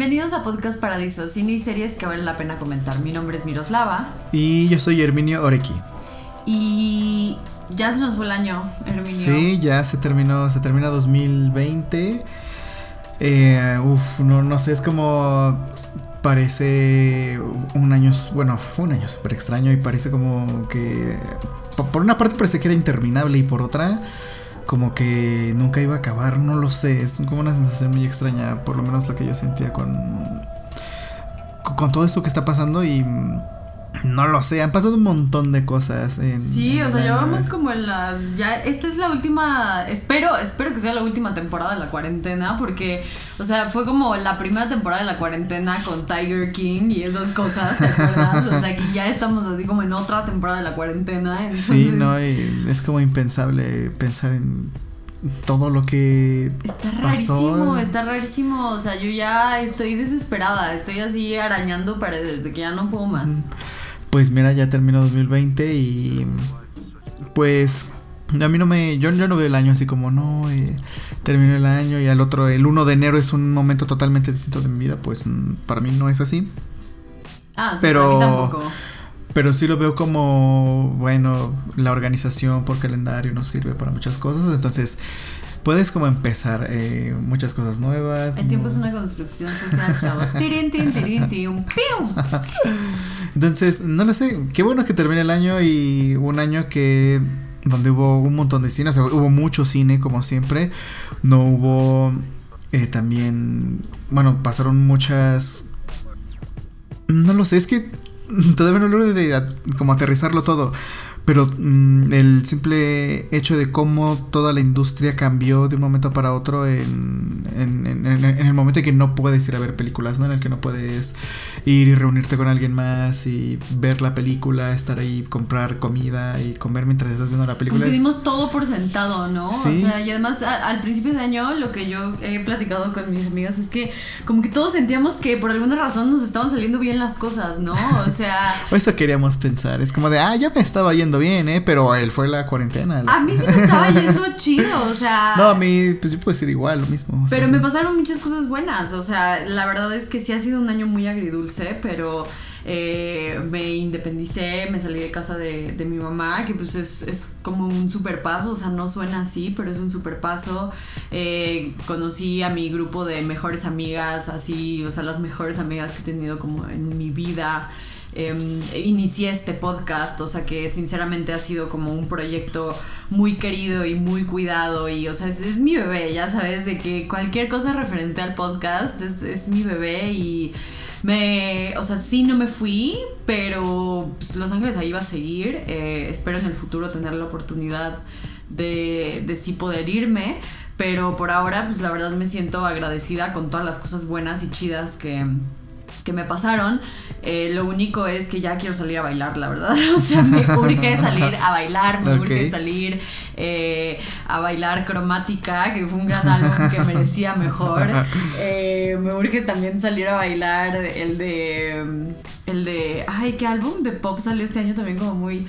Bienvenidos a Podcast Paradiso, cine y series que vale la pena comentar. Mi nombre es Miroslava. Y yo soy Herminio Oreki. Y ya se nos fue el año, Herminio. Sí, ya se terminó, se termina 2020. Eh, uf, no, no sé, es como parece un año, bueno, un año súper extraño y parece como que por una parte parece que era interminable y por otra como que nunca iba a acabar, no lo sé, es como una sensación muy extraña, por lo menos lo que yo sentía con con todo esto que está pasando y no lo sé, han pasado un montón de cosas. En, sí, o sea, ya vamos como en la. Ya, esta es la última. Espero, espero que sea la última temporada de la cuarentena, porque, o sea, fue como la primera temporada de la cuarentena con Tiger King y esas cosas, ¿te acuerdas? O sea, que ya estamos así como en otra temporada de la cuarentena. Sí, no, y es como impensable pensar en todo lo que está rarísimo, está rarísimo, o sea, yo ya estoy desesperada, estoy así arañando paredes de que ya no puedo más. Pues mira, ya terminó 2020 y pues a mí no me yo, yo no veo el año así como no eh, terminó el año y al otro el 1 de enero es un momento totalmente distinto de mi vida, pues mm, para mí no es así. Ah, sí, pero mí tampoco. Pero sí lo veo como, bueno, la organización por calendario nos sirve para muchas cosas. Entonces, puedes como empezar eh, muchas cosas nuevas. El tiempo es una construcción social, chavos. tirin, tin, tirin, tin, Entonces, no lo sé. Qué bueno que termine el año y un año que donde hubo un montón de cine, o sea, hubo mucho cine como siempre. No hubo eh, también, bueno, pasaron muchas... No lo sé, es que todavía no logro de, como aterrizarlo todo. Pero mm, el simple hecho de cómo toda la industria cambió de un momento para otro en, en, en, el momento en que no puedes ir a ver películas, ¿no? En el que no puedes ir y reunirte con alguien más y ver la película, estar ahí, comprar comida y comer mientras estás viendo la película. Porque dimos todo por sentado, ¿no? ¿Sí? O sea, y además al principio de año lo que yo he platicado con mis amigas es que como que todos sentíamos que por alguna razón nos estaban saliendo bien las cosas, ¿no? O sea... eso queríamos pensar, es como de, ah, ya me estaba yendo bien, ¿eh? Pero él fue la cuarentena. A mí sí me estaba yendo chido, o sea. No, a mí, pues yo puedo decir igual, lo mismo. Pero me pasaron muchas cosas buenas, o sea, la verdad es que sí ha sido un año muy agridulce, pero. Eh, me independicé, me salí de casa de, de mi mamá, que pues es, es, como un super paso, o sea, no suena así, pero es un super paso. Eh, conocí a mi grupo de mejores amigas, así, o sea, las mejores amigas que he tenido como en mi vida. Em, inicié este podcast, o sea que sinceramente ha sido como un proyecto muy querido y muy cuidado y o sea es, mi bebé, ya sabes, de que cualquier cosa referente al podcast es, mi bebé y me, o sea, sí no me fui, pero pues, Los Ángeles ahí va a seguir, eh, espero en el futuro tener la oportunidad de, de sí poder irme. Pero por ahora, pues la verdad me siento agradecida con todas las cosas buenas y chidas que, que me pasaron. Eh, lo único es que ya quiero salir a bailar, la verdad. O sea, me urge salir a bailar, me urge salir eh, a bailar cromática, que fue un gran álbum que merecía mejor. Eh, me urge también salir a bailar el de. El de. Ay, ¿qué álbum de pop salió este año también como muy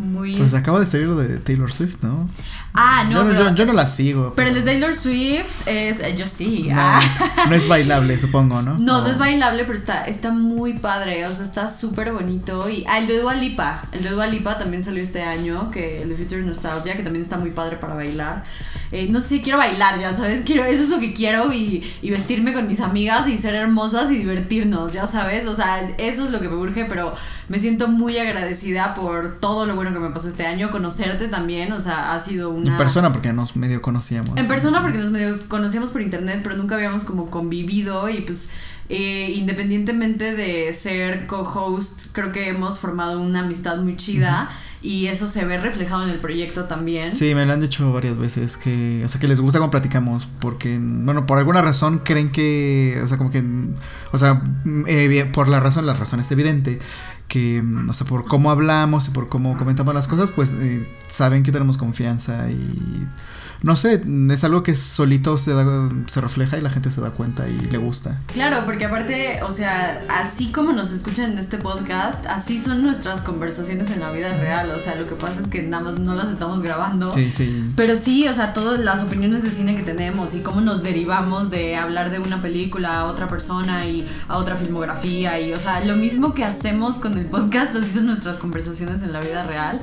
muy... Pues acaba de salir lo de Taylor Swift, ¿no? Ah, no. Yo, pero, yo, no la sigo. Pero, el de Taylor Swift es. Eh, yo sí. No, ah. no es bailable, supongo, ¿no? No, no, es bailable, pero está, está muy padre. O sea, está súper bonito. Y. Ah, el de Dua Lipa. El de Dua Lipa también salió este año. Que el de Future Nostalgia, que también está muy padre para bailar. Eh, no sé, quiero bailar, ya sabes. Quiero, eso es lo que quiero. Y, y vestirme con mis amigas y ser hermosas y divertirnos, ya sabes. O sea, eso es lo que me urge, pero me siento muy agradecida por todo lo bueno que me pasó este año, conocerte también, o sea, ha sido una... En persona porque nos medio conocíamos. En persona porque nos medio conocíamos por internet, pero nunca habíamos como convivido y pues eh, independientemente de ser co-host, creo que hemos formado una amistad muy chida. Y eso se ve reflejado en el proyecto también. Sí, me lo han dicho varias veces que, o sea, que les gusta cuando platicamos, porque, bueno, por alguna razón creen que, o sea, como que, o sea, eh, por la razón, la razón es evidente, que, o sea, por cómo hablamos y por cómo comentamos las cosas, pues eh, saben que tenemos confianza y no sé, es algo que solito se, se refleja y la gente se da cuenta y le gusta. Claro, porque aparte, o sea, así como nos escuchan en este podcast, así son nuestras conversaciones en la vida real. O sea, lo que pasa es que nada más no las estamos grabando. Sí, sí. Pero sí, o sea, todas las opiniones de cine que tenemos y cómo nos derivamos de hablar de una película a otra persona y a otra filmografía. Y, o sea, lo mismo que hacemos con el podcast, así son nuestras conversaciones en la vida real.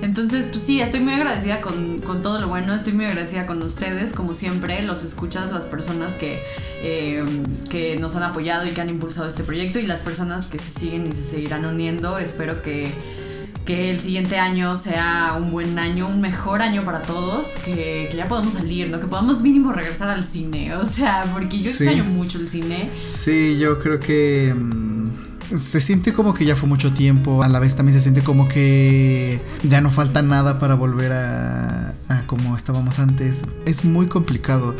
Entonces, pues sí, estoy muy agradecida con, con todo lo bueno, estoy muy agradecida con ustedes, como siempre, los escuchas, las personas que, eh, que nos han apoyado y que han impulsado este proyecto y las personas que se siguen y se seguirán uniendo. Espero que, que el siguiente año sea un buen año, un mejor año para todos, que, que ya podamos salir, ¿no? Que podamos mínimo regresar al cine, o sea, porque yo extraño mucho el cine. Sí, yo creo que... mm, se siente como que ya fue mucho tiempo, a la vez también se siente como que ya no falta nada para volver a, a como estábamos antes. Es muy complicado,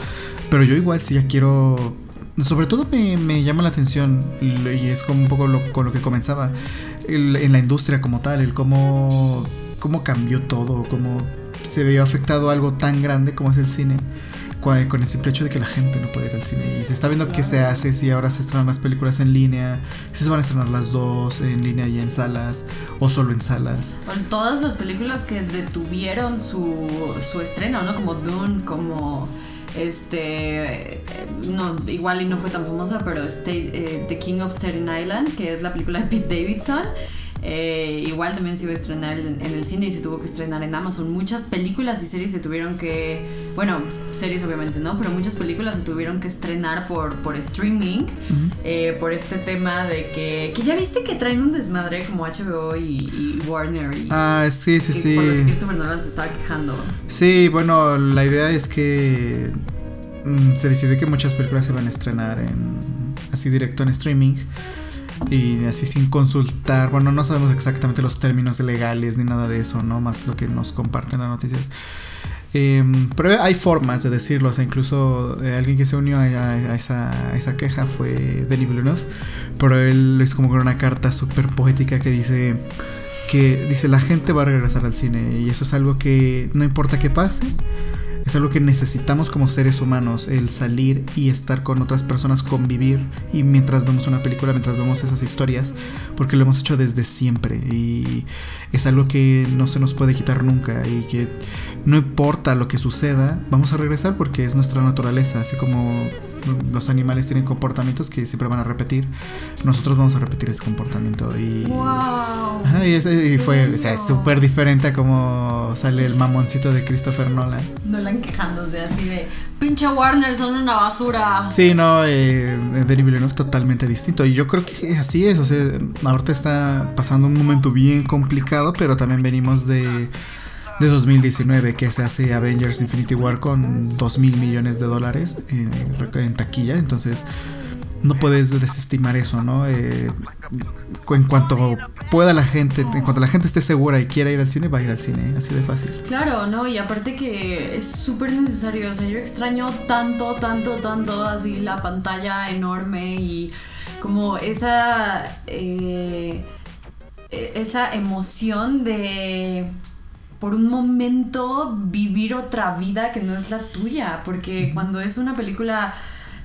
pero yo igual si ya quiero... Sobre todo me, llama la atención y es como un poco lo, con lo que comenzaba en la industria como tal, el cómo, cómo cambió todo, cómo se vio afectado algo tan grande como es el cine con el simple hecho de que la gente no puede ir al cine. Y se está viendo qué se hace, si ahora se estrenan las películas en línea, si se van a estrenar las dos en línea y en salas, o solo en salas. Con todas las películas que detuvieron su, su estreno, ¿no? Como Dune, como este no igual y no fue tan famosa pero State- eh, The King of Staten Island que es la película de Pete Davidson eh, igual también se iba a estrenar en, en el cine y se tuvo que estrenar en Amazon. Muchas películas y series se tuvieron que bueno series obviamente no pero muchas películas se tuvieron que estrenar por por streaming eh, por este tema de que que ya viste que traen un desmadre como HBO y, y Warner y Ah, sí, sí, sí. por lo que Christopher Nolan se estaba quejando. Sí, bueno, la idea es que mm, se decidió que muchas películas se van a estrenar en así directo en streaming y así sin consultar. Bueno, no sabemos exactamente los términos legales ni nada de eso, ¿no? Más lo que nos comparten las noticias. Em, pero hay formas de decirlo, o sea, incluso eh, alguien que se unió a, esa, queja fue Denis pero él es como con una carta súper poética que dice que dice la gente va a regresar al cine y eso es algo que no importa qué pase, es algo que necesitamos como seres humanos, el salir y estar con otras personas, convivir y mientras vemos una película, mientras vemos esas historias, porque lo hemos hecho desde siempre y es algo que no se nos puede quitar nunca y que no importa lo que suceda, vamos a regresar porque es nuestra naturaleza, así como los animales tienen comportamientos que siempre van a repetir, nosotros vamos a repetir ese comportamiento y... wow Ajá, y, ese- y fue, o sea, es súper diferente a como sale el mamoncito de Christopher Nolan. Nolan quejándose así de pinche Warner son una basura Sí, no, eh, Denis Villeneuve es totalmente distinto. Y yo creo que así es. O sea, ahorita está pasando un momento bien complicado, pero también venimos de, de 2019, que se hace Avengers Infinity War con 2 mil millones de dólares eh, en taquilla. Entonces, no puedes desestimar eso, ¿no? Eh, en cuanto pueda la gente, en cuanto la gente esté segura y quiera ir al cine, va a ir al cine, así de fácil. Claro, no, y aparte que es súper necesario, o sea, yo extraño tanto, tanto, tanto así la pantalla enorme y como esa, eh, e- esa emoción de por un momento vivir otra vida que no es la tuya, porque cuando es una película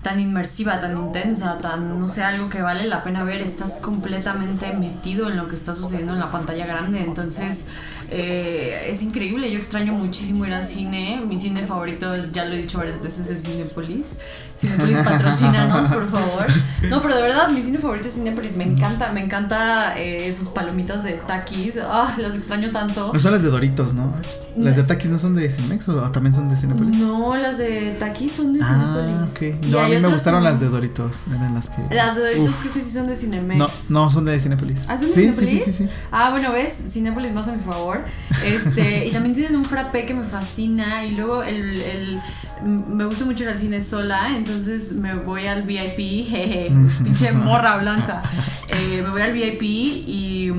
tan inmersiva, tan intensa, tan, no sé, algo que vale la pena ver, estás completamente metido en lo que está sucediendo en la pantalla grande, entonces eh, es increíble, yo extraño muchísimo ir al cine, mi cine favorito, ya lo he dicho varias veces, es Cinepolis, Cinepolis patrocínanos, por favor. No, pero de verdad, mi cine favorito es Cinepolis, me encanta, me encanta eh, sus palomitas de Takis, ah, las extraño tanto. No son las de Doritos, ¿no? ¿Las de Takis no son de Cinemex o también son de Cinepolis? No, las de Takis son de Ah, Cinepolis. No, a mí me gustaron como- las de Doritos. Eran las que. Las de Doritos Uf. creo que sí son de Cinemex. No, no, son de Cinepolis. ¿Ah, son de sí, Cinépolis? Sí, sí, sí, sí. Ah, bueno, ves, Cinépolis más a mi favor. Este, y también tienen un frappé que me fascina. Y luego el, el- me gusta mucho ir al cine sola, entonces me voy al VIP, jeje, pinche morra blanca. Eh, me voy al VIP y.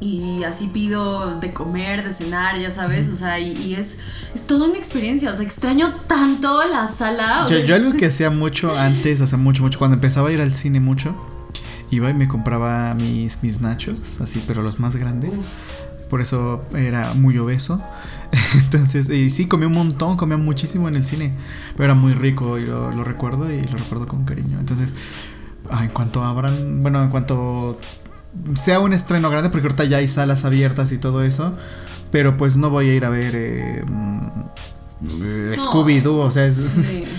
Y así pido de comer, de cenar, ya sabes, o sea, y, y es, es toda una experiencia, o sea, extraño tanto la sala. o Yo, sea, yo algo que hacía mucho antes, hace mucho, mucho, cuando empezaba a ir al cine mucho, iba y me compraba mis, mis nachos, así, pero los más grandes. Uf. Por eso era muy obeso. Entonces, y sí, comía un montón, comía muchísimo en el cine. Pero era muy rico y lo, lo recuerdo y lo recuerdo con cariño. Entonces, ah, en cuanto abran, bueno, en cuanto sea un estreno grande, porque ahorita ya hay salas abiertas y todo eso. Pero pues no voy a ir a ver eh, mm, eh, Scooby-Doo, o sea, es- Sí.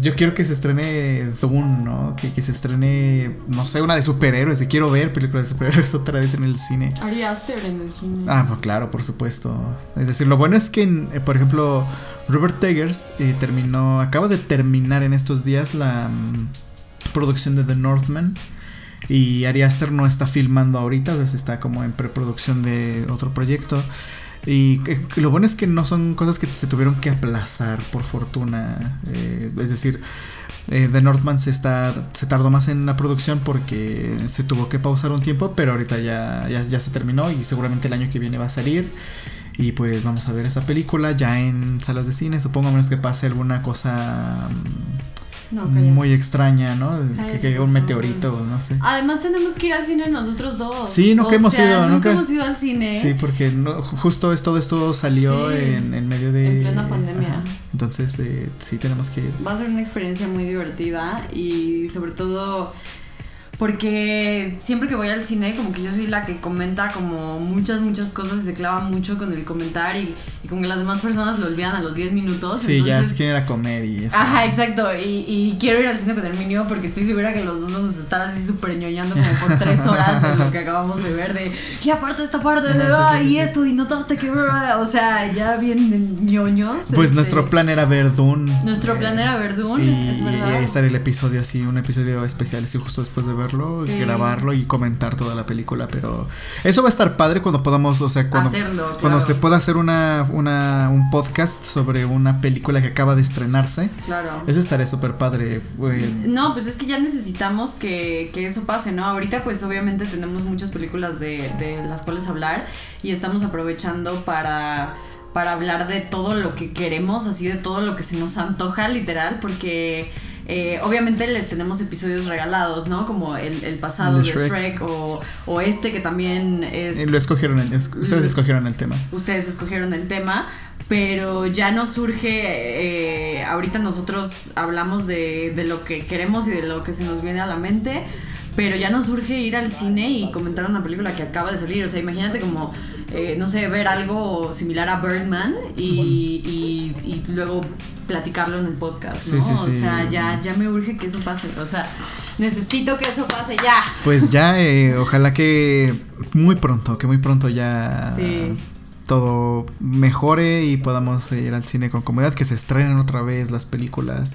Yo quiero que se estrene Dune, ¿no? Que, que se estrene, no sé, una de superhéroes. Y quiero ver películas de superhéroes otra vez en el cine. Ari Aster en el cine. Ah, pues claro, por supuesto. Es decir, lo bueno es que, eh, por ejemplo, Robert Eggers eh, terminó, acaba de terminar en estos días la mm, producción de The Northman. Y Ari Aster no está filmando ahorita, o sea, está como en preproducción de otro proyecto. Y lo bueno es que no son cosas que se tuvieron que aplazar, por fortuna. Eh, es decir, eh, The Northman se, está, se tardó más en la producción porque se tuvo que pausar un tiempo, pero ahorita ya, ya, ya se terminó y seguramente el año que viene va a salir. Y pues vamos a ver esa película ya en salas de cine, supongo a menos que pase alguna cosa No, muy extraña, ¿no? Que por un meteorito, no sé. Además tenemos que ir al cine nosotros dos. Sí, nunca O hemos sea, ido, Nunca, nunca- hemos ido al cine. Sí, porque no, justo es, todo esto salió Sí, en, en medio de... en plena pandemia. Ajá. Entonces, eh, sí tenemos que ir. Va a ser una experiencia muy divertida y sobre todo porque siempre que voy al cine como que yo soy la que comenta como muchas, muchas cosas y se clava mucho con el comentar y, y como que las demás personas lo olvidan a los 10 minutos. Sí, ya es quieren ir a comer y eso. Ajá, exacto. Y, y quiero ir al cine con el niño porque estoy segura que los dos vamos a estar así súper ñoñando como por tres horas de lo que acabamos de ver. De, y aparte esta parte, de, "Ah, y esto, y notaste que. O sea, ya bien ñoños. Pues este, nuestro plan era ver Dune. Nuestro eh, plan era ver Dune, y, es y verdad. hacer el episodio así, un episodio especial así justo después de verlo, Sí. grabarlo y comentar toda la película, pero eso va a estar padre cuando podamos, o sea, cuando, Hacerlo, cuando claro. se pueda hacer una, una, un podcast sobre una película que acaba de estrenarse. Claro. Eso estaría súper padre. güey. No, pues es que ya necesitamos que, que eso pase, ¿no? Ahorita pues obviamente tenemos muchas películas de, de las cuales hablar y estamos aprovechando para, para hablar de todo lo que queremos, así de todo lo que se nos antoja, literal, porque eh, obviamente les tenemos episodios regalados, ¿no? Como el, el pasado de Shrek, Shrek. o, o este que también es... Lo escogieron, el- es- ustedes escogieron el tema. ustedes escogieron el tema, pero ya nos surge, eh, ahorita nosotros hablamos de, de lo que queremos y de lo que se nos viene a la mente, pero ya nos surge ir al cine y comentar una película que acaba de salir, o sea, imagínate como, eh, no sé, ver algo similar a Birdman y, y- y luego platicarlo en el podcast, ¿no? Sí, sí, O sea, ya, ya me urge que eso pase, o sea, necesito que eso pase ya. Pues ya, eh, ojalá que muy pronto, que muy pronto ya Sí. todo mejore y podamos ir al cine con comodidad, que se estrenen otra vez las películas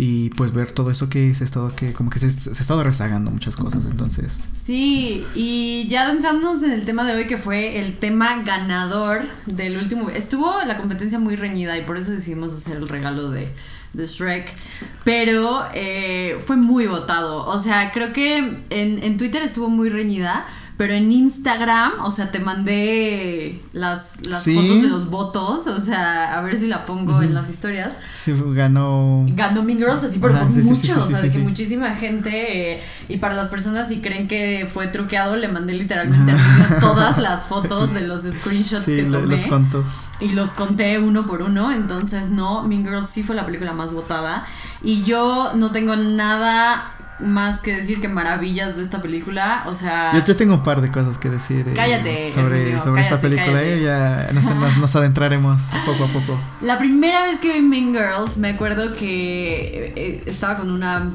y pues ver todo eso que se ha estado, que como que se, se ha estado rezagando muchas cosas, entonces. Sí, y ya adentrándonos en el tema de hoy, que fue el tema ganador del último. Estuvo la competencia muy reñida y por eso decidimos hacer el regalo de, de Shrek. Pero eh, fue muy votado. O sea, creo que en, en Twitter estuvo muy reñida. Pero en Instagram, o sea, te mandé las, las Sí. fotos de los votos. O sea, a ver si la pongo en las historias. Sí, ganó. Ganó Mean Girls así, pero Ajá, por sí, mucho, o sea, de que muchísima gente, eh, y para las personas si creen que fue truqueado, le mandé literalmente al niño todas las fotos de los screenshots que tomé los conto. y los conté uno por uno, entonces no, Mean Girls sí fue la película más votada y yo no tengo nada más que decir que maravillas de esta película, o sea, Yo, yo tengo un par de cosas que decir eh, Cállate, sobre, sobre esta película. eh, ya nos, nos- nos adentraremos poco a poco. La primera vez que vi Mean Girls, me acuerdo que eh, estaba con una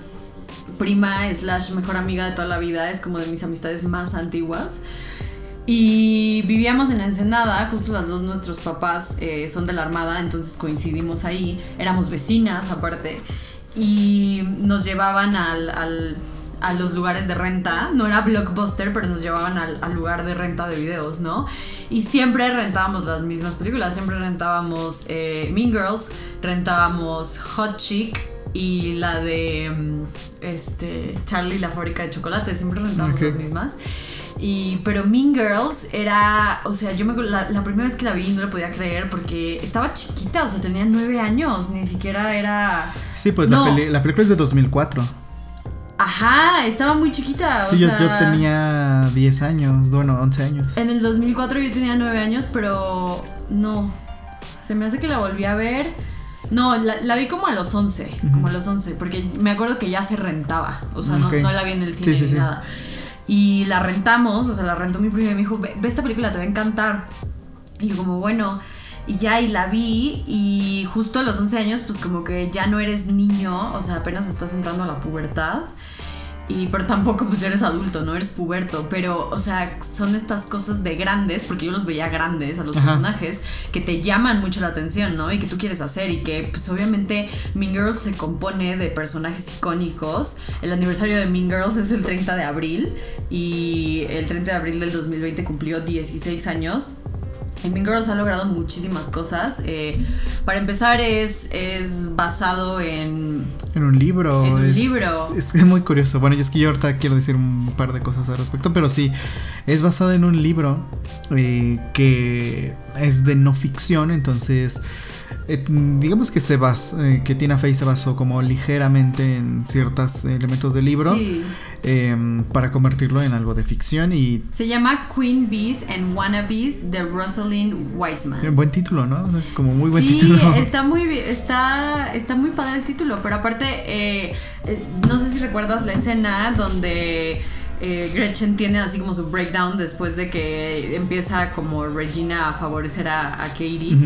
prima slash mejor amiga de toda la vida, es como de mis amistades más antiguas. Y vivíamos en la Ensenada, justo las dos nuestros papás eh, son de la Armada, entonces coincidimos ahí, éramos vecinas aparte, y nos llevaban al, al- a los lugares de renta, no era blockbuster, pero nos llevaban al, al lugar de renta de videos, ¿no? Y siempre rentábamos las mismas películas, siempre rentábamos eh, Mean Girls, rentábamos Hot Chick y la de mm, este, Charlie la fábrica de chocolate, siempre rentábamos las mismas. Y, pero Mean Girls era, o sea, yo me la, la primera vez que la vi no la podía creer porque estaba chiquita, o sea, tenía nueve años, ni siquiera era... Sí, pues No. la, peli- la película es de 2004. Ajá, estaba muy chiquita. Sí, o yo, sea, yo tenía 10 años, bueno, 11 años. En el 2004 yo tenía nueve años, pero no. Se me hace que la volví a ver. No, la, vi como a los 11, como a los 11, porque me acuerdo que ya se rentaba, o sea, no, la vi en el cine ni nada. Y la rentamos, o sea, la rentó mi prima y me dijo, ve, esta película, te va a encantar. Y yo como, bueno, y ya, y la vi, y justo a los 11 años, pues como que ya no eres niño, o sea, apenas estás entrando a la pubertad. Y pero tampoco pues eres adulto, no eres puberto, pero o sea, son estas cosas de grandes, porque yo los veía grandes a los personajes, que te llaman mucho la atención, ¿no? Y que tú quieres hacer y que pues obviamente Mean Girls se compone de personajes icónicos. El aniversario de Mean Girls es el 30 de abril y el 30 de abril del 2020 cumplió 16 años. Y Mean Girls ha logrado muchísimas cosas. Eh, para empezar, es, es basado en. En un libro. En un libro. Es, muy curioso. Bueno, yo es que yo ahorita quiero decir un par de cosas al respecto, pero sí, es basado en un libro eh, que es de no ficción, entonces. Eh, digamos que se que Tina Fey se basó como ligeramente en ciertos elementos del libro. Sí. Em, para convertirlo en algo de ficción y... Se llama Queen Bees and Wannabes de Rosalind Wiseman. Buen título, ¿no? Como muy buen título. Está muy, está, está muy padre el título, pero aparte, eh, eh, no sé si recuerdas la escena donde eh, Gretchen tiene así como su breakdown después de que empieza como Regina a favorecer a, Katie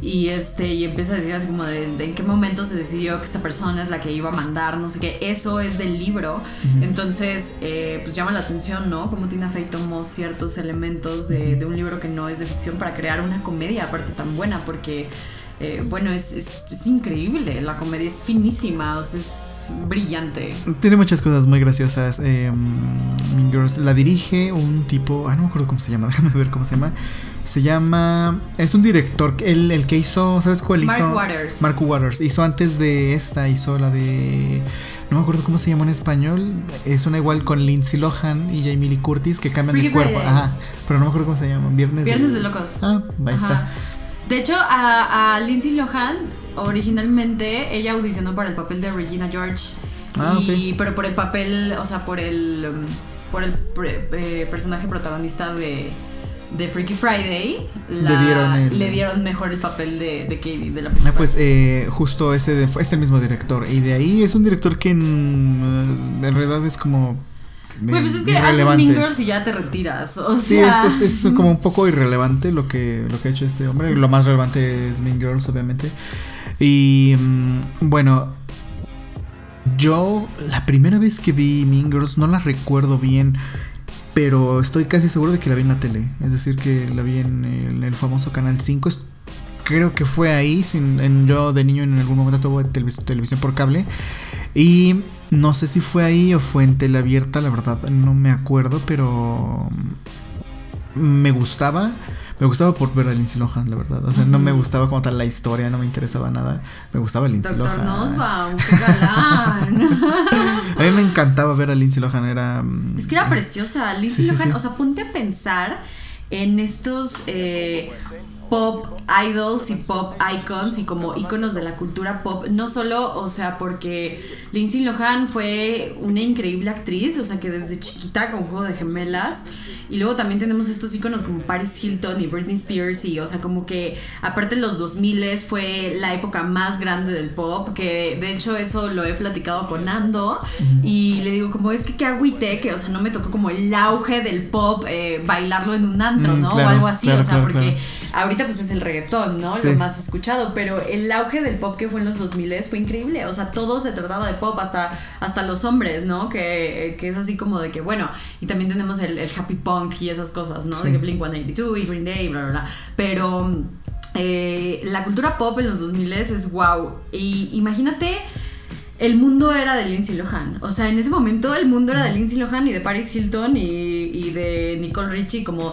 y este y empieza a decir así como de, en qué momento se decidió que esta persona es la que iba a mandar, no sé qué, eso es del libro, entonces eh, pues llama la atención, ¿no? Como Tina Fey tomó ciertos elementos de, de un libro que no es de ficción para crear una comedia aparte tan buena porque eh, bueno, es, es, increíble, la comedia es finísima, o sea, es brillante. Tiene muchas cosas muy graciosas. Eh, la dirige un tipo, ah, no me acuerdo cómo se llama, déjame ver cómo se llama. Se llama, es un director, el, el que hizo, ¿sabes cuál hizo? Mark Waters. Mark Waters. Hizo antes de esta, hizo la de... No me acuerdo cómo se llama en español. Es una igual con Lindsay Lohan y Jamie Lee Curtis que cambian de cuerpo. Ajá. Pero no me acuerdo cómo se llama. Viernes, Viernes de, locos. Ah, ahí está. De hecho, a, Lindsay Lohan, originalmente, ella audicionó para el papel de Regina George. Ah, y, Pero por el papel, o sea, por el, um, por el eh, personaje protagonista de, de Freaky Friday, le, dieron mejor el papel de, de Katie, de la ah, pues eh, justo ese es el mismo director. Y de ahí es un director que en, en realidad es como pues es que haces Mean Girls y ya te retiras. O sí, es, es, como un poco irrelevante lo que, lo que ha hecho este hombre. Lo más relevante es Mean Girls, obviamente. Y mm, bueno, yo la primera vez que vi Mean Girls no la recuerdo bien. Pero estoy casi seguro de que la vi en la tele. Es decir, que la vi en el, famoso Canal 5. creo que fue ahí. Sin, en, yo de niño en algún momento tuve televisión por cable. Y no sé si fue ahí o fue en tele abierta, la verdad no me acuerdo, pero me gustaba. Me gustaba por ver a Lindsay Lohan, la verdad. O sea, no me gustaba como tal la historia, no me interesaba nada. Me gustaba Lindsay Doctor Lohan. qué galán. a mí me encantaba ver a Lindsay Lohan, era... Mm, es que era preciosa. Lindsay Lohan, o sea, ponte a pensar en estos... Eh, pop idols y pop icons y como iconos de la cultura pop, no solo, o sea, porque Lindsay Lohan fue una increíble actriz, o sea, que desde chiquita con Juego de Gemelas, y luego también tenemos estos iconos como Paris Hilton y Britney Spears, y o sea, como que aparte los 2000 fue la época más grande del pop, que de hecho eso lo he platicado con Nando, y le digo como es que qué agüite, que o sea, no me tocó como el auge del pop, eh, bailarlo en un antro, mm, ¿no? o algo así, o sea, porque ahorita pues es el reggaetón, ¿no? Lo más escuchado, pero el auge del pop que fue en los 2000 fue increíble, o sea, todo se trataba de pop, hasta, hasta los hombres, ¿no? Que, que es así como de que, bueno, y también tenemos el, happy punk y esas cosas, ¿no? De que Blink 182 y Green Day, bla, bla, bla. Pero eh, la cultura pop en los 2000 es wow. Y imagínate el mundo era de Lindsay Lohan. O sea, en ese momento el mundo era de Lindsay Lohan y de Paris Hilton y, de Nicole Richie, como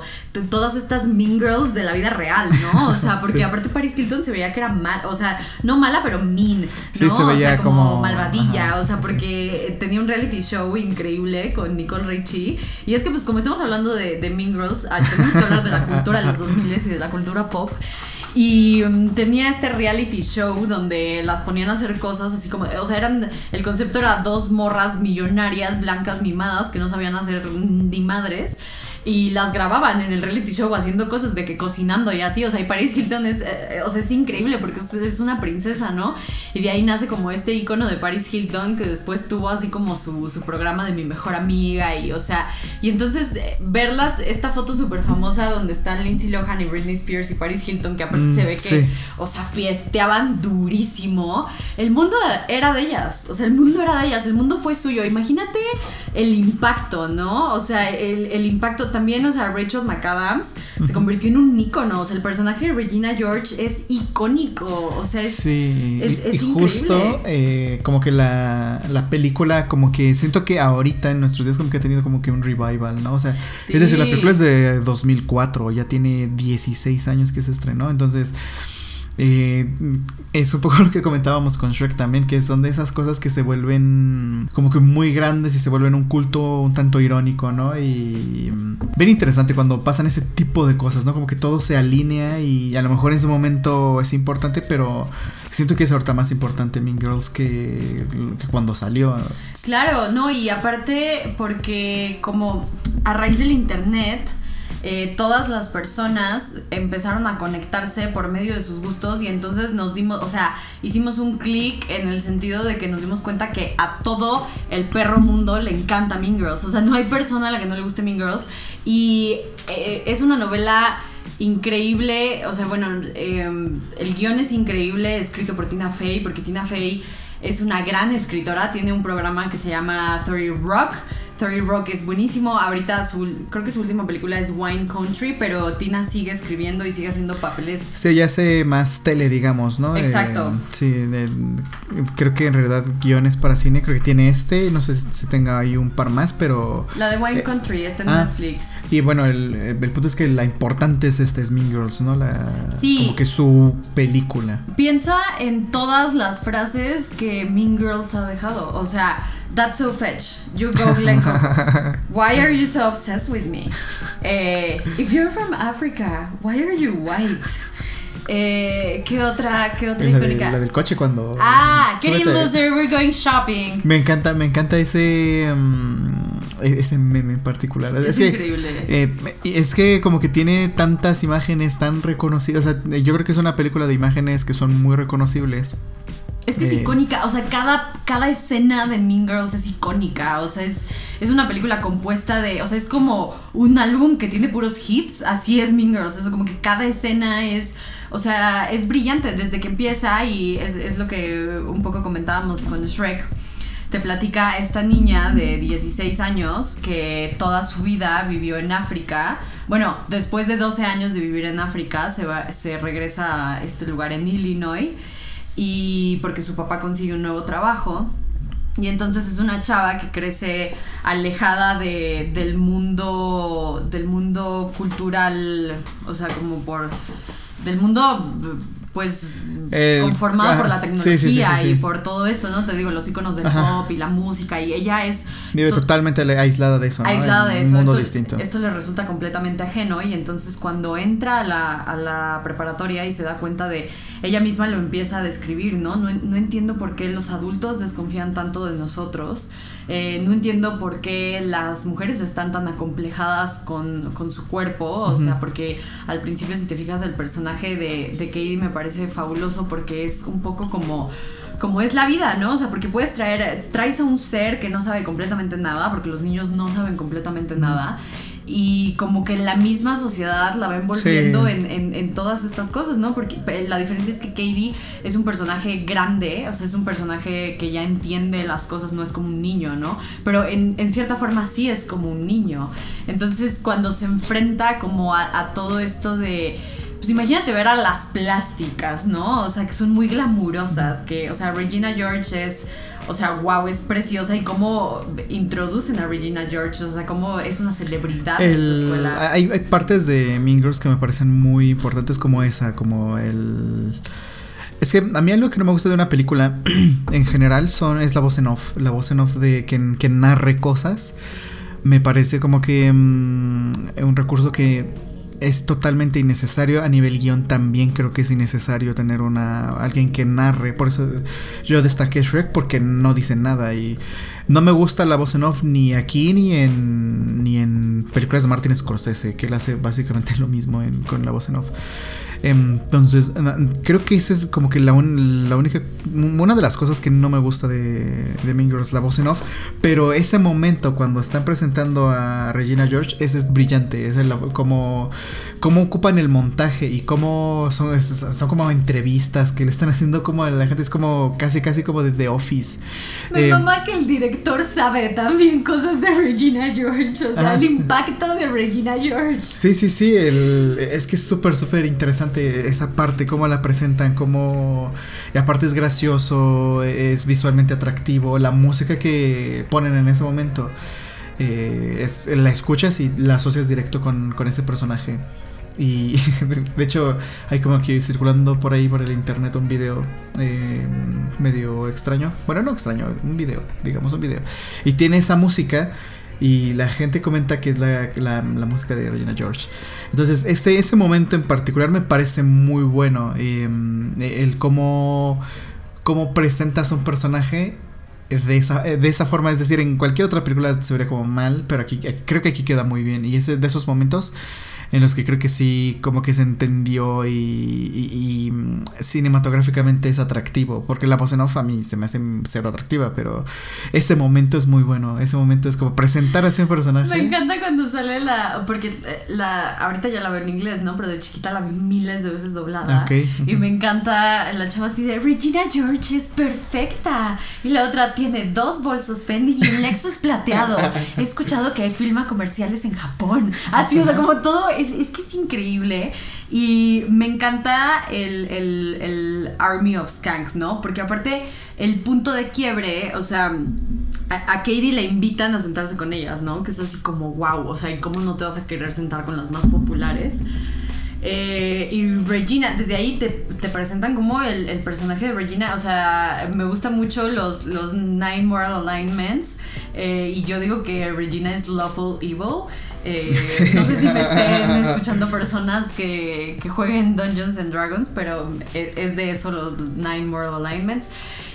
todas estas mean girls de la vida real, ¿no? O sea, porque aparte Paris Hilton se veía que era mal, o sea, no mala, pero mean, ¿no? Sí, se veía o sea, como, malvadilla, o sea, porque tenía un reality show increíble con Nicole Richie. Y es que, pues, como estamos hablando de, de mean girls, ah, tenemos que hablar de la cultura de los 2000 y de la cultura pop. Y um, tenía este reality show donde las ponían a hacer cosas así como, o sea, eran, el concepto era dos morras millonarias, blancas, mimadas, que no sabían hacer ni madres. Y las grababan en el reality show haciendo cosas de que cocinando y así, o sea, y Paris Hilton es, eh, o sea, es increíble porque es una princesa, ¿no? Y de ahí nace como este icono de Paris Hilton que después tuvo así como su, su programa de mi mejor amiga y, o sea, y entonces eh, verlas, esta foto súper famosa donde están Lindsay Lohan y Britney Spears y Paris Hilton, que aparte se mm, ve que, o sea, fiesteaban durísimo, el mundo era de ellas, o sea, el mundo era de ellas, el mundo fue suyo, imagínate el impacto, ¿no? O sea, el, el impacto también, o sea, Rachel McAdams se convirtió en un ícono. O sea, el personaje de Regina George es icónico. O sea, es, sí, es, y, justo eh, como que la, la, película, como que siento que ahorita en nuestros días como que ha tenido como que un revival, ¿no? O sea, es decir, la película es de 2004, ya tiene 16 años que se estrenó, entonces eh, es un poco lo que comentábamos con Shrek también, que son de esas cosas que se vuelven como que muy grandes y se vuelven un culto un tanto irónico, ¿no? Y mm, bien interesante cuando pasan ese tipo de cosas, ¿no? Como que todo se alinea y a lo mejor en su momento es importante, pero siento que es ahorita más importante Mean Girls que, que cuando salió. Claro, no, y aparte porque como a raíz del internet eh, todas las personas empezaron a conectarse por medio de sus gustos y entonces nos dimos, o sea, hicimos un clic en el sentido de que nos dimos cuenta que a todo el perro mundo le encanta Mean Girls. O sea, no hay persona a la que no le guste Mean Girls. Y eh, es una novela increíble, o sea, bueno, em, el guion es increíble, escrito por Tina Fey, porque Tina Fey es una gran escritora, tiene un programa que se llama Thirty Rock Story Rock es buenísimo. Ahorita su, creo que su última película es Wine Country, pero Tina sigue escribiendo y sigue haciendo papeles. Sí, ya hace más tele, digamos, ¿no? Exacto. Eh, sí, creo que en realidad guiones para cine, creo que tiene este, no sé si tenga ahí un par más, pero... La de Wine eh, Country está en ah, Netflix. Y bueno, el, el, punto es que la importante es este, es Mean Girls, ¿no? La, sí. Como que su película. Piensa en todas las frases que Mean Girls ha dejado, o sea That's so fetch. You go Why are you so obsessed with me? Eh, if you're from Africa, why are you white? Eh, ¿Qué otra, qué otra icónica? la del coche cuando. Ah, Getting Loser, we're going shopping. Me encanta, me encanta ese. Um, ese meme en particular. Es, increíble. Eh, es que como que tiene tantas imágenes tan reconocidas. O sea, yo creo que es una película de imágenes que son muy reconocibles. Es que es icónica, o sea, cada, cada escena de Mean Girls es icónica, o sea, es, es una película compuesta de, o sea, es como un álbum que tiene puros hits, así es Mean Girls, es como que cada escena es, o sea, es brillante desde que empieza y es, es lo que un poco comentábamos con Shrek. Te platica esta niña de 16 años que toda su vida vivió en África. Bueno, después de 12 años de vivir en África, se, va, se regresa a este lugar en Illinois y porque su papá consigue un nuevo trabajo. Y entonces es una chava que crece alejada de, del mundo del mundo cultural, o sea, como por del mundo pues conformada por la tecnología y por todo esto, ¿no? Te digo, los iconos del pop y la música y ella es... Vive totalmente aislada de eso. Aislada de eso. Un mundo esto, distinto. Esto le resulta completamente ajeno y entonces cuando entra a la, a la preparatoria y se da cuenta de... Ella misma lo empieza a describir, ¿no? No, no entiendo por qué los adultos desconfían tanto de nosotros. Eh, no entiendo por qué las mujeres están tan acomplejadas con, con su cuerpo. O sea, porque al principio, si te fijas, el personaje de, de Katie me parece fabuloso porque es un poco como como es la vida, ¿no? O sea, porque puedes traer, traes a un ser que no sabe completamente nada, porque los niños no saben completamente nada, y como que la misma sociedad la va envolviendo en, todas estas cosas, ¿no? Porque la diferencia es que Katie es un personaje grande, o sea, es un personaje que ya entiende las cosas, no es como un niño, ¿no? Pero en, cierta forma sí es como un niño. Entonces, cuando se enfrenta como a, todo esto de pues imagínate ver a las plásticas, ¿no? O sea, que son muy glamurosas, que, o sea, Regina George es o sea, wow, es preciosa y cómo introducen a Regina George, o sea, cómo es una celebridad en su escuela. Hay, hay partes de Mean Girls que me parecen muy importantes como esa, como el... Es que a mí algo que no me gusta de una película en general son, es la voz en off, la voz en off de que, que narre cosas. Me parece como que mm, un recurso que es totalmente innecesario. A nivel guion también creo que es innecesario tener una alguien que narre. Por eso yo destaqué Shrek porque no dice nada. Y No me gusta la voz en off ni aquí ni en ni en películas de Martin Scorsese, que él hace básicamente lo mismo con la voz en off. Entonces, creo que esa es como que la, la, única, una de las cosas que no me gusta de, de Mean Girls, la voz en off. Pero ese momento cuando están presentando a Regina George, ese es brillante. Es el, como, cómo ocupan el montaje y cómo son, son como entrevistas que le están haciendo como a la gente, es como casi, casi como de The Office. Me eh, que el director sabe también cosas de Regina George, o sea, el impacto de Regina George. Sí, sí, sí, el, es que es súper, súper interesante esa parte, cómo la presentan, cómo... Y aparte es gracioso, es visualmente atractivo, la música que ponen en ese momento, eh, es, la escuchas y la asocias directo con, ese personaje. Y de hecho hay como que circulando por ahí por el internet un video eh, medio extraño. Bueno, no extraño, un video, digamos un video. Y tiene esa música y la gente comenta que es la, música de Regina George. Entonces, este, ese momento en particular me parece muy bueno. Em, el cómo, cómo presentas a un personaje de esa, de esa forma. Es decir, en cualquier otra película se vería como mal, pero aquí creo que aquí queda muy bien. Y de esos momentos en los que creo que sí, como que se entendió y, mm, cinematográficamente es atractivo, porque la voz en off a mí se me hace cero atractiva, pero ese momento es muy bueno, ese momento es como presentar a ese personaje. Me encanta cuando sale la, porque eh, la, ahorita ya la veo en inglés, ¿no? Pero de chiquita la vi miles de veces doblada. Y me encanta la chava así de, Regina George es perfecta. Y la otra tiene dos bolsos Fendi y un Lexus plateado. He escuchado que hay filma comerciales en Japón. Así, o sea, como todo es, que es increíble. Y me encanta el, Army of Skanks, ¿no? Porque aparte, el punto de quiebre, o sea, a, Katie le invitan a sentarse con ellas, ¿no? Que es así como, wow, o sea, ¿y cómo no te vas a querer sentar con las más populares? Eh, y Regina, desde ahí te, presentan como el, personaje de Regina. O sea, me gustan mucho los, los Nine Moral Alignments. Eh, y yo digo que Regina es Lawful Evil. Eh, no sé si me estén escuchando personas que, que jueguen Dungeons and Dragons, pero es de eso los Nine Moral Alignments.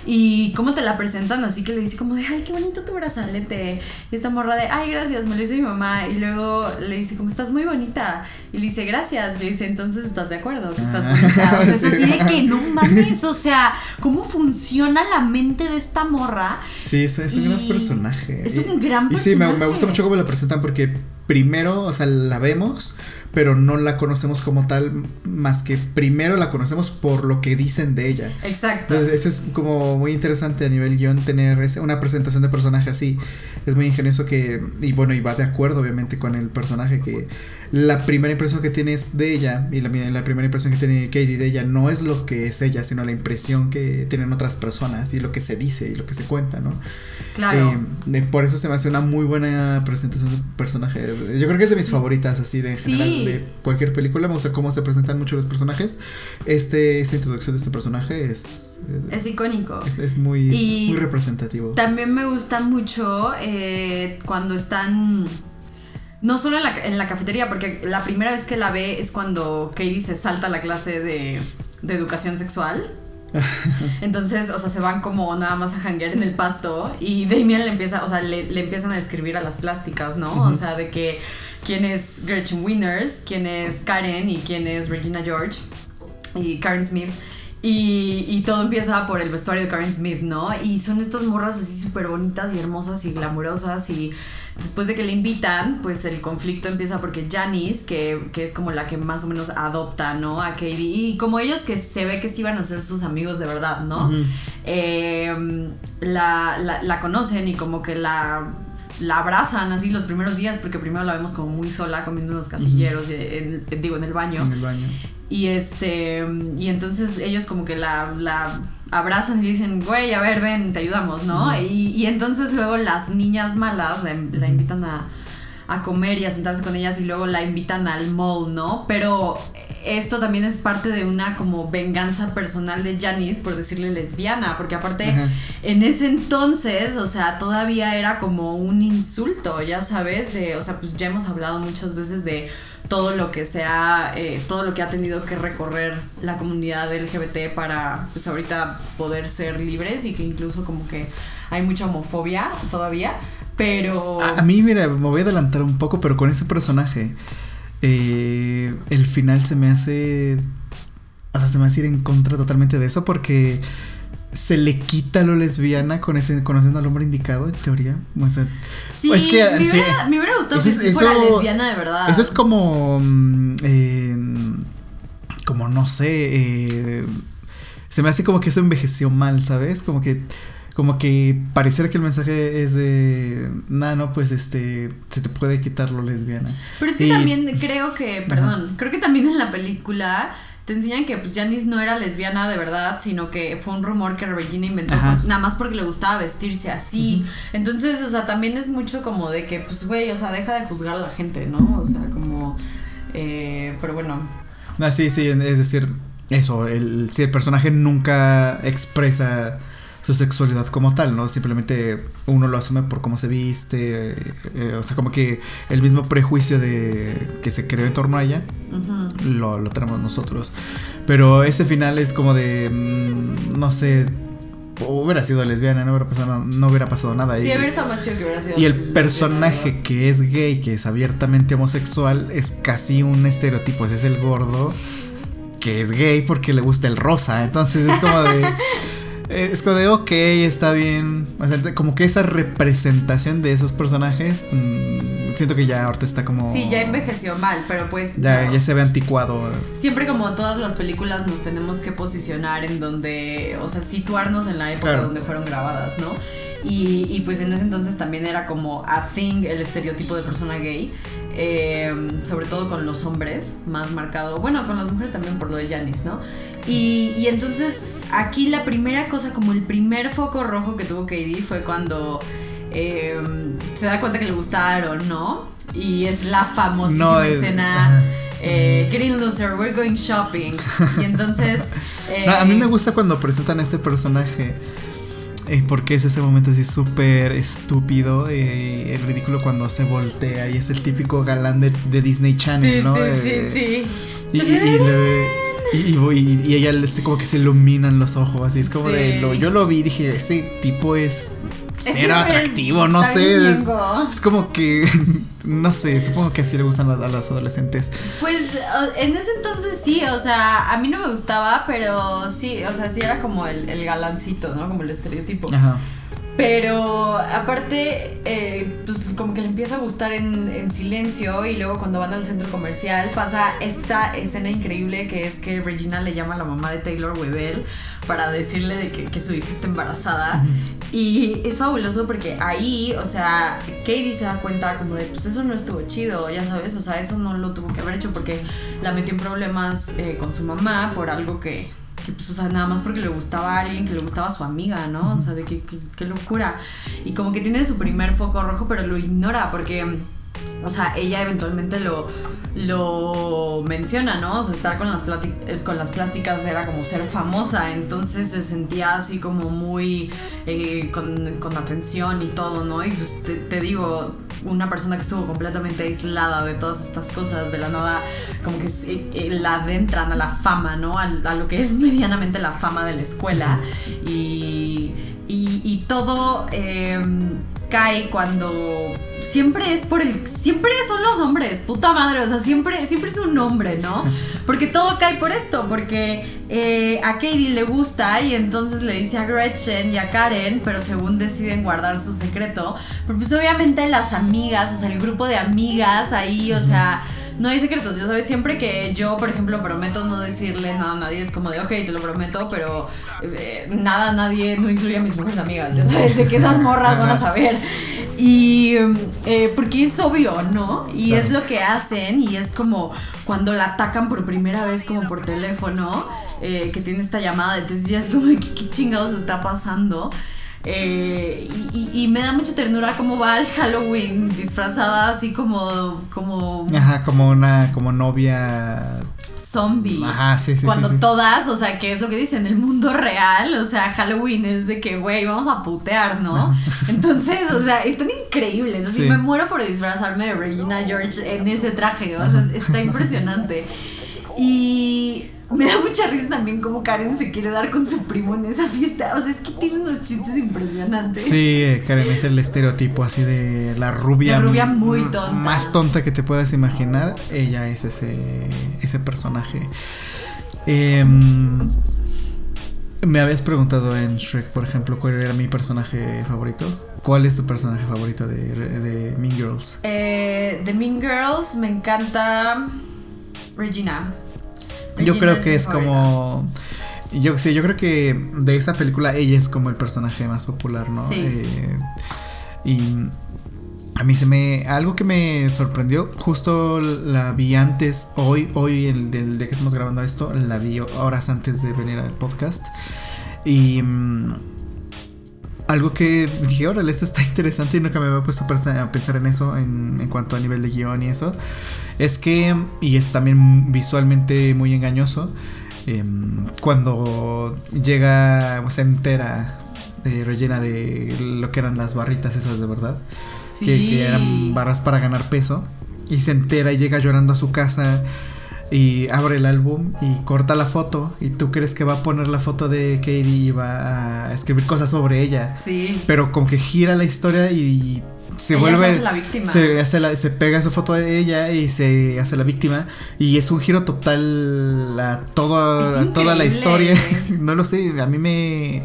Y cómo te la presentan, así que le dice como de, ay, qué bonito tu brazalete. Y esta morra de, ay, gracias, me lo hizo mi mamá. Y luego le dice, como estás muy bonita. Y le dice, gracias. Le dice, entonces estás de acuerdo que estás ah. bonita. O sea, es así de que no mames, o sea, cómo funciona la mente de esta morra. Sí, es, es un gran personaje. Es un gran personaje. Y sí, me, me gusta mucho cómo la presentan porque primero, o sea, la vemos pero no la conocemos como tal, más que primero la conocemos por lo que dicen de ella. Exacto. Entonces, eso es como muy interesante a nivel guion tener una presentación de personaje así. Es muy ingenioso que, y bueno, y va de acuerdo obviamente con el personaje que la primera impresión que tienes de ella y la, la, primera impresión que tiene Katie de ella no es lo que es ella, sino la impresión que tienen otras personas y lo que se dice y lo que se cuenta, ¿no? Claro. Eh, por eso se me hace una muy buena presentación de personaje. Yo creo que es de mis favoritas, así de en general, de cualquier película. Me gusta cómo se presentan mucho los personajes. Este, esta introducción de este personaje es. Es icónico. Es, muy, muy representativo. También me gusta mucho eh, cuando están no solo en la, en la, cafetería, porque la primera vez que la ve es cuando Katie se salta a la clase de, de educación sexual. Entonces, o sea, se van como nada más a janguear en el pasto y Damien le empieza, o sea, le, empiezan a escribir a las plásticas, ¿no? O sea, de que quién es Gretchen Winners, quién es Karen y quién es Regina George y Karen Smith. Y, y, todo empieza por el vestuario de Karen Smith, ¿no? Y son estas morras así súper bonitas y hermosas y glamurosas y después de que le invitan, pues el conflicto empieza porque Janice, que, es como la que más o menos adopta, ¿no? A Katie, y como ellos que se ve que sí van a ser sus amigos de verdad, ¿no? Em, la, conocen y como que la la abrazan así los primeros días porque primero la vemos como muy sola comiendo unos casilleros, digo, en el baño. En el baño. Y este, y entonces ellos como que la, la abrazan y dicen, güey, a ver, ven, te ayudamos, ¿no? y, entonces luego las niñas malas la, invitan a, comer y a sentarse con ellas y luego la invitan al mall, ¿no? Pero esto también es parte de una como venganza personal de Janice por decirle lesbiana, porque aparte en ese entonces, o sea, todavía era como un insulto, ya sabes, de, o sea, pues ya hemos hablado muchas veces de todo lo que sea, eh, todo lo que ha tenido que recorrer la comunidad LGBT para, pues ahorita poder ser libres y que incluso como que hay mucha homofobia todavía, pero... A, mí, mira, me voy a adelantar un poco, pero con ese personaje, eh, el final se me hace... O sea, se me hace ir en contra totalmente de eso porque se le quita lo lesbiana con ese conociendo al hombre indicado en teoría. Sí, es que me hubiera, me hubiera gustado que fuera lesbiana de verdad. eso es como mm, eh, como no sé eh, se me hace como que eso envejeció mal sabes como que como que pareciera que el mensaje es de nada no pues este se te puede quitar lo lesbiana pero es que también creo que perdón creo que también en la película te enseñan que pues Janice no era lesbiana de verdad, sino que fue un rumor que Regina inventó nada más porque le gustaba vestirse así. Entonces, o sea, también es mucho como de que, pues, güey, o sea, deja de juzgar a la gente, ¿no? O sea, como... Eh, pero bueno. Ah, sí, sí, es decir, eso, el, si el personaje nunca expresa su sexualidad como tal, ¿no? Simplemente uno lo asume por cómo se viste, eh, o sea, como que el mismo prejuicio de que se creó en torno a ella, lo, lo, tenemos nosotros. Pero ese final es como de, mm, no sé, hubiera sido lesbiana, no hubiera pasado, no, hubiera pasado nada. Sí, hubiera estado más chido que hubiera sido. Y el personaje que es gay, que es abiertamente homosexual, es casi un estereotipo, es el gordo que es gay porque le gusta el rosa, entonces es como de... Eh, es como de, ok, está bien. O sea, como que esa representación de esos personajes, mm, siento que ya ahorita está como... Sí, ya envejeció mal, pero pues... Ya, ya se ve anticuado. Siempre como todas las películas nos tenemos que posicionar en donde, o sea, situarnos en la época donde fueron grabadas, ¿no? Y, y, pues en ese entonces también era como a thing el estereotipo de persona gay. Eh, sobre todo con los hombres, más marcado. Bueno, con las mujeres también por lo de Janis, ¿no? Y, y entonces aquí la primera cosa, como el primer foco rojo que tuvo Katie fue cuando eh, se da cuenta que le gustaron, ¿no? Y es la famosísima escena. Eh, Getting loser, we're going shopping. Y entonces. a mí me gusta cuando presentan a este personaje. Eh, porque es ese momento así súper estúpido, eh, el ridículo cuando se voltea y es el típico galán de, Disney Channel, ¿no? Sí, sí, sí. Y, y, y, ella como que se iluminan los ojos, así es como de lo, yo lo vi y dije, ese tipo es ser atractivo, no sé, es, como que no sé, supongo que así le gustan a, las adolescentes. Pues en ese entonces sí, o sea, a mí no me gustaba, pero sí, o sea, sí era como el, el galancito, ¿no? Como el estereotipo. Ajá. Pero aparte, eh, pues como que le empieza a gustar en, silencio y luego cuando van al centro comercial pasa esta escena increíble que es que Regina le llama a la mamá de Taylor Webel para decirle de que, su hija está embarazada. Y es fabuloso porque ahí, o sea, Katie se da cuenta como de, pues eso no estuvo chido, ya sabes, o sea, eso no lo tuvo que haber hecho porque la metió en problemas eh, con su mamá por algo que que pues, o sea, nada más porque le gustaba a alguien, que le gustaba a su amiga, ¿no? O sea, de qué, qué, locura. Y como que tiene su primer foco rojo, pero lo ignora porque, o sea, ella eventualmente lo, lo menciona, ¿no? O sea, estar con las, eh, con las plásticas era como ser famosa, entonces se sentía así como muy eh, con, con, atención y todo, ¿no? Y pues te, te digo, una persona que estuvo completamente aislada de todas estas cosas, de la nada, como que eh, la adentran a la fama, ¿no? A, lo que es medianamente la fama de la escuela. Y, y, todo em, cae cuando siempre es por el siempre son los hombres puta madre o sea siempre siempre es un hombre no porque todo cae por esto porque eh, a Katie le gusta y entonces le dice a Gretchen y a Karen pero según deciden guardar su secreto pero pues obviamente las amigas o sea el grupo de amigas ahí o sea no hay secretos, ya sabes, siempre que yo, por ejemplo, prometo no decirle nada a nadie, es como de, ok, te lo prometo, pero eh, nada nadie, no incluye a mis mejores amigas, ya sabes, de que esas morras van a saber. Y eh, porque es obvio, ¿no? Y es lo que hacen y es como cuando la atacan por primera vez como por teléfono, eh, que tiene esta llamada, entonces ya es como, ¿qué, qué chingados está pasando? Eh, y, me da mucha ternura cómo va al Halloween disfrazada así como como ajá como una como novia zombie. Ajá, sí, sí. Cuando sí, sí. todas, o sea, que es lo que dicen, el mundo real, o sea, Halloween es de que, güey, vamos a putear, ¿no? Entonces, o sea, están increíbles. Así Sí. me muero por disfrazarme de Regina George en ese traje, o sea, está impresionante. Y me da mucha risa también como Karen se quiere dar con su primo en esa fiesta. O sea, es que tiene unos chistes impresionantes. Sí, eh, Karen es el estereotipo así de la rubia. La rubia muy tonta. Más tonta que te puedas imaginar. Ella es ese, ese personaje. Em, me habías preguntado en Shrek, por ejemplo, cuál era mi personaje favorito. ¿Cuál es tu personaje favorito de, de Mean Girls? Eh, The Mean Girls me encanta Regina. Yo creo que es favorita. como. Yo sí, yo creo que de esa película ella es como el personaje más popular, ¿no? Sí. Eh, y a mí se me. Algo que me sorprendió, justo la vi antes, hoy, hoy, el, del día que estamos grabando esto, la vi horas antes de venir al podcast. Y. mm, algo que dije, órale, esto está interesante y nunca me había puesto a pensar, a pensar en eso en, en cuanto a nivel de guion y eso. Es que, y es también visualmente muy engañoso, em, cuando llega, se entera de rellena de lo que eran las barritas esas de verdad, que, que eran barras para ganar peso, y se entera y llega llorando a su casa y abre el álbum y corta la foto y tú crees que va a poner la foto de Katie y va a escribir cosas sobre ella, Sí. pero como que gira la historia y se Ella vuelve se hace la víctima. se, hace la- se pega su foto de ella y se hace la víctima. Y es un giro total a, toda, Es a toda la historia. no lo sé, a mí me.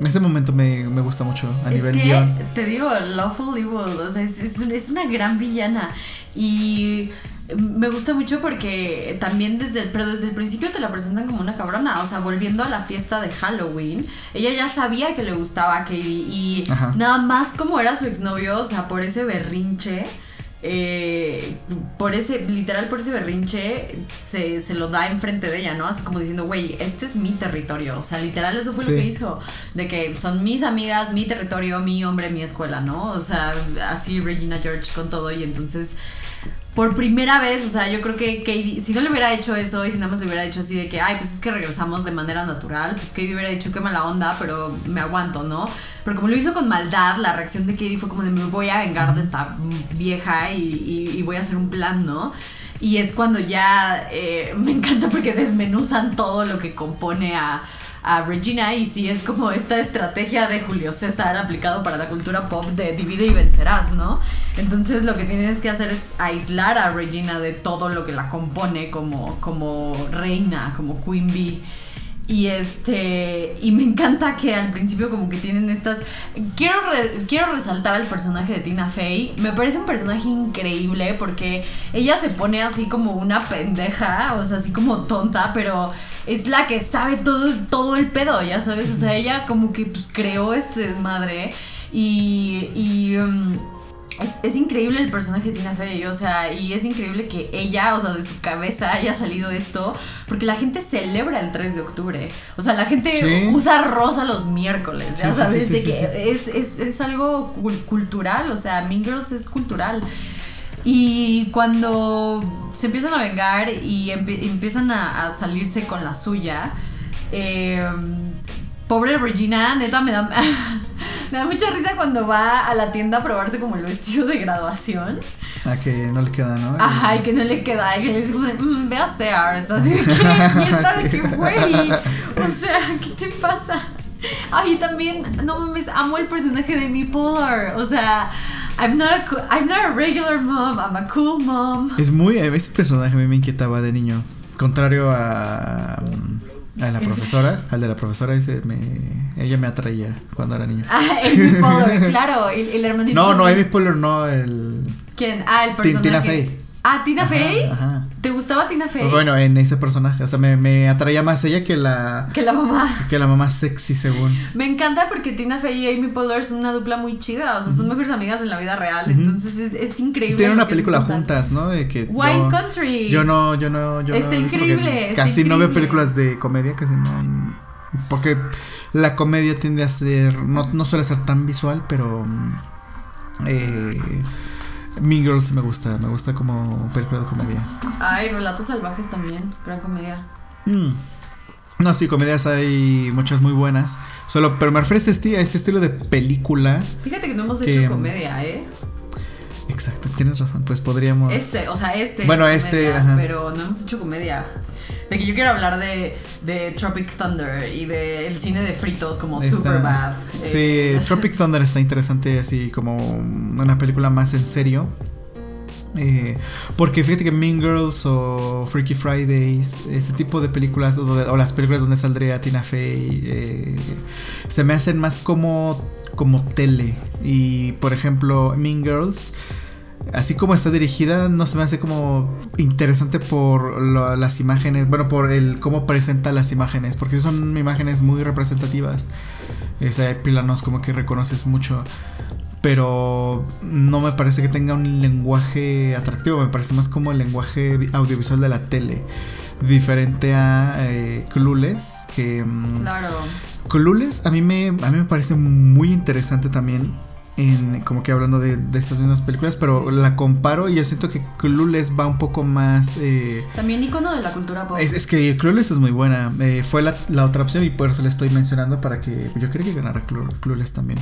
En ese momento me, me gusta mucho a es nivel que, guion. te digo, Lawful Evil, o sea, es, es un- es una gran villana. Y me gusta mucho porque también desde el, pero desde el principio te la presentan como una cabrona. O sea, volviendo a la fiesta de Halloween, ella ya sabía que le gustaba a Katie. Y Ajá. nada más como era su exnovio, o sea, por ese berrinche. Eh, por ese, literal por ese berrinche, se, se lo da enfrente de ella, ¿no? Así como diciendo, güey, este es mi territorio. O sea, literal eso fue Sí. lo que hizo. De que son mis amigas, mi territorio, mi hombre, mi escuela, ¿no? O sea, así Regina George con todo. Y entonces, por primera vez, o sea, yo creo que Katie, si no le hubiera hecho eso y si nada más le hubiera hecho así de que, ay, pues es que regresamos de manera natural, pues Katie hubiera dicho qué mala onda, pero me aguanto, ¿no? Pero como lo hizo con maldad, la reacción de Katie fue como de me voy a vengar de esta vieja y voy a hacer un plan, ¿no? Y es cuando ya eh, me encanta porque desmenuzan todo lo que compone a, a Regina y sí es como esta estrategia de Julio César aplicado para la cultura pop de divide y vencerás, ¿no? Entonces lo que tienes que hacer es aislar a Regina de todo lo que la compone como, como reina, como Queen Bee. Y este. Y me encanta que al principio, como que tienen estas. Quiero, quiero resaltar al personaje de Tina Fey. Me parece un personaje increíble porque ella se pone así como una pendeja, o sea, así como tonta, pero es la que sabe todo, todo el pedo, ya sabes. O sea, ella como que pues, creó este desmadre y. y um, es, es increíble el personaje de Tina Fey, o sea, y es increíble que ella, o sea, de su cabeza haya salido esto, porque la gente celebra el 3 de octubre. O sea, la gente Sí. usa rosa los miércoles, ya Sí, sabes, sí, de que. Es, es, es algo cul- cultural, o sea, Mean Girls es cultural. Y cuando se empiezan a vengar y empie- empiezan a, a salirse con la suya, eh, pobre Regina, neta, me da, me da mucha risa cuando va a la tienda a probarse como el vestido de graduación. A que no le queda, ¿no? Ajá, y que no le queda, y que le dice como de, "Mm, ve a Sears, así de que, y está de que, güey, o sea, ¿qué te pasa? Ay, también, no mames, amo el personaje de Mi Polar, o sea, I'm not, a, coo- I'm not a regular mom, I'm a cool mom. Es muy. Ese personaje a mí me inquietaba de niño. Contrario a. A la Es- profesora, al de la profesora, ese me, ella me atraía cuando era niño. Ah, Mi Polar, claro, el, el hermanito. No, no. Amy Poehler no, el. ¿Quién? Ah, el personaje. Tina Fey. Ah, Tina Fey. Ajá. ¿Te gustaba Tina Fey? Bueno, en ese personaje, o sea, me, me atraía más ella que la Que la mamá. que la mamá sexy según. Me encanta porque Tina Fey y Amy Poehler son una dupla muy chida, o sea, son mejores amigas en la vida real, entonces es, es increíble. Tienen una película juntas, ¿no? De que Wine yo, Country. yo no, yo no, yo Está no increíble, está Casi no veo películas de comedia, casi no. Porque la comedia tiende a ser, no, no suele ser tan visual, pero eh, Mean Girls me gusta, me gusta como película de comedia. Ay, Relatos Salvajes también, gran comedia. Mm. No, sí, comedias hay muchas muy buenas. Solo, pero me refiero a este, a este estilo de película. Fíjate que no hemos Que- hecho comedia, ¿eh? Exacto, tienes razón. Pues podríamos. Este, o sea, este. Bueno, es este, comedia, ajá. Pero no hemos hecho comedia. De que yo quiero hablar de, de Tropic Thunder y de el cine de fritos como Está- Superbad. Sí, eh, Tropic. Thunder está interesante, así como una película más en serio. Eh, porque fíjate que Mean Girls o Freaky Fridays, ese tipo de películas, o, de- o las películas donde saldría Tina Fey, eh, se me hacen más como, como tele. Y por ejemplo, Mean Girls, así como está dirigida, no se me hace como interesante por lo- las imágenes, bueno, por el cómo presenta las imágenes, porque son imágenes muy representativas. O sea, hay planos como que reconoces mucho. Pero no me parece que tenga un lenguaje atractivo, me parece más como el lenguaje vi- audiovisual de la tele. Diferente a eh, Clueless, que... mm, Claro. Clueless a mí me, a mí me parece muy interesante también. En, como que hablando de, de estas mismas películas, pero la comparo y yo siento que Clueless va un poco más... eh, También icono de la cultura pop. es, es que Clueless es muy buena. eh, fue la, la otra opción y por eso la estoy mencionando para que yo quería que ganara Clu- Clueless también.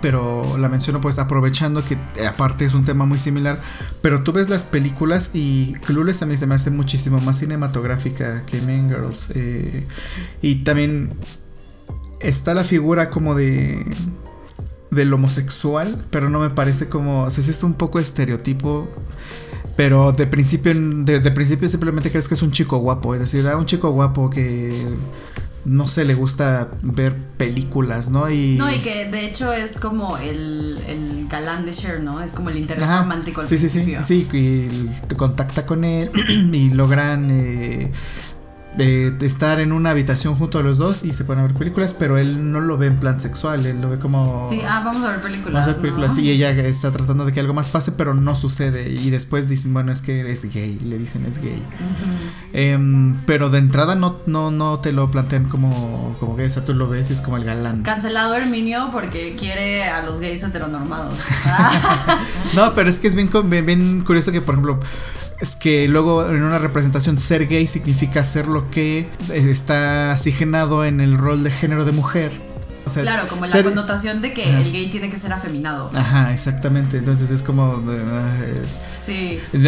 Pero la menciono pues aprovechando que eh, aparte es un tema muy similar. Pero tú ves las películas y Clueless a mí se me hace muchísimo más cinematográfica que Mean Girls. eh, y también está la figura como de del homosexual, pero no me parece como, o sea, sí es un poco estereotipo, pero de principio de, de principio simplemente crees que es un chico guapo, es decir, ah, un chico guapo que no sé, le gusta ver películas, ¿no? Y No, y que de hecho es como el, el galán de Cher, ¿no? Es como el interés Ajá, romántico al sí, sí, sí, sí, y te contacta con él y logran eh, de, de estar en una habitación junto a los dos y se a ver películas, pero él no lo ve en plan sexual, él lo ve como... Sí, ah, vamos a ver películas. Vamos a ver películas ¿no? y ella está tratando de que algo más pase, pero no sucede. Y después dicen, bueno, es que es gay, le dicen es gay. Em, pero de entrada no, no, no te lo plantean como, como gay, o sea, tú lo ves y es como el galán. Cancelado Herminio porque quiere a los gays heteronormados. No, pero es que es bien, bien curioso que, por ejemplo, es que luego en una representación ser gay significa ser lo que eh, está asignado en el rol de género de mujer. O sea, claro, como la connotación de que Ajá. el gay tiene que ser afeminado. Ajá, exactamente. Entonces es como... Sí. Y,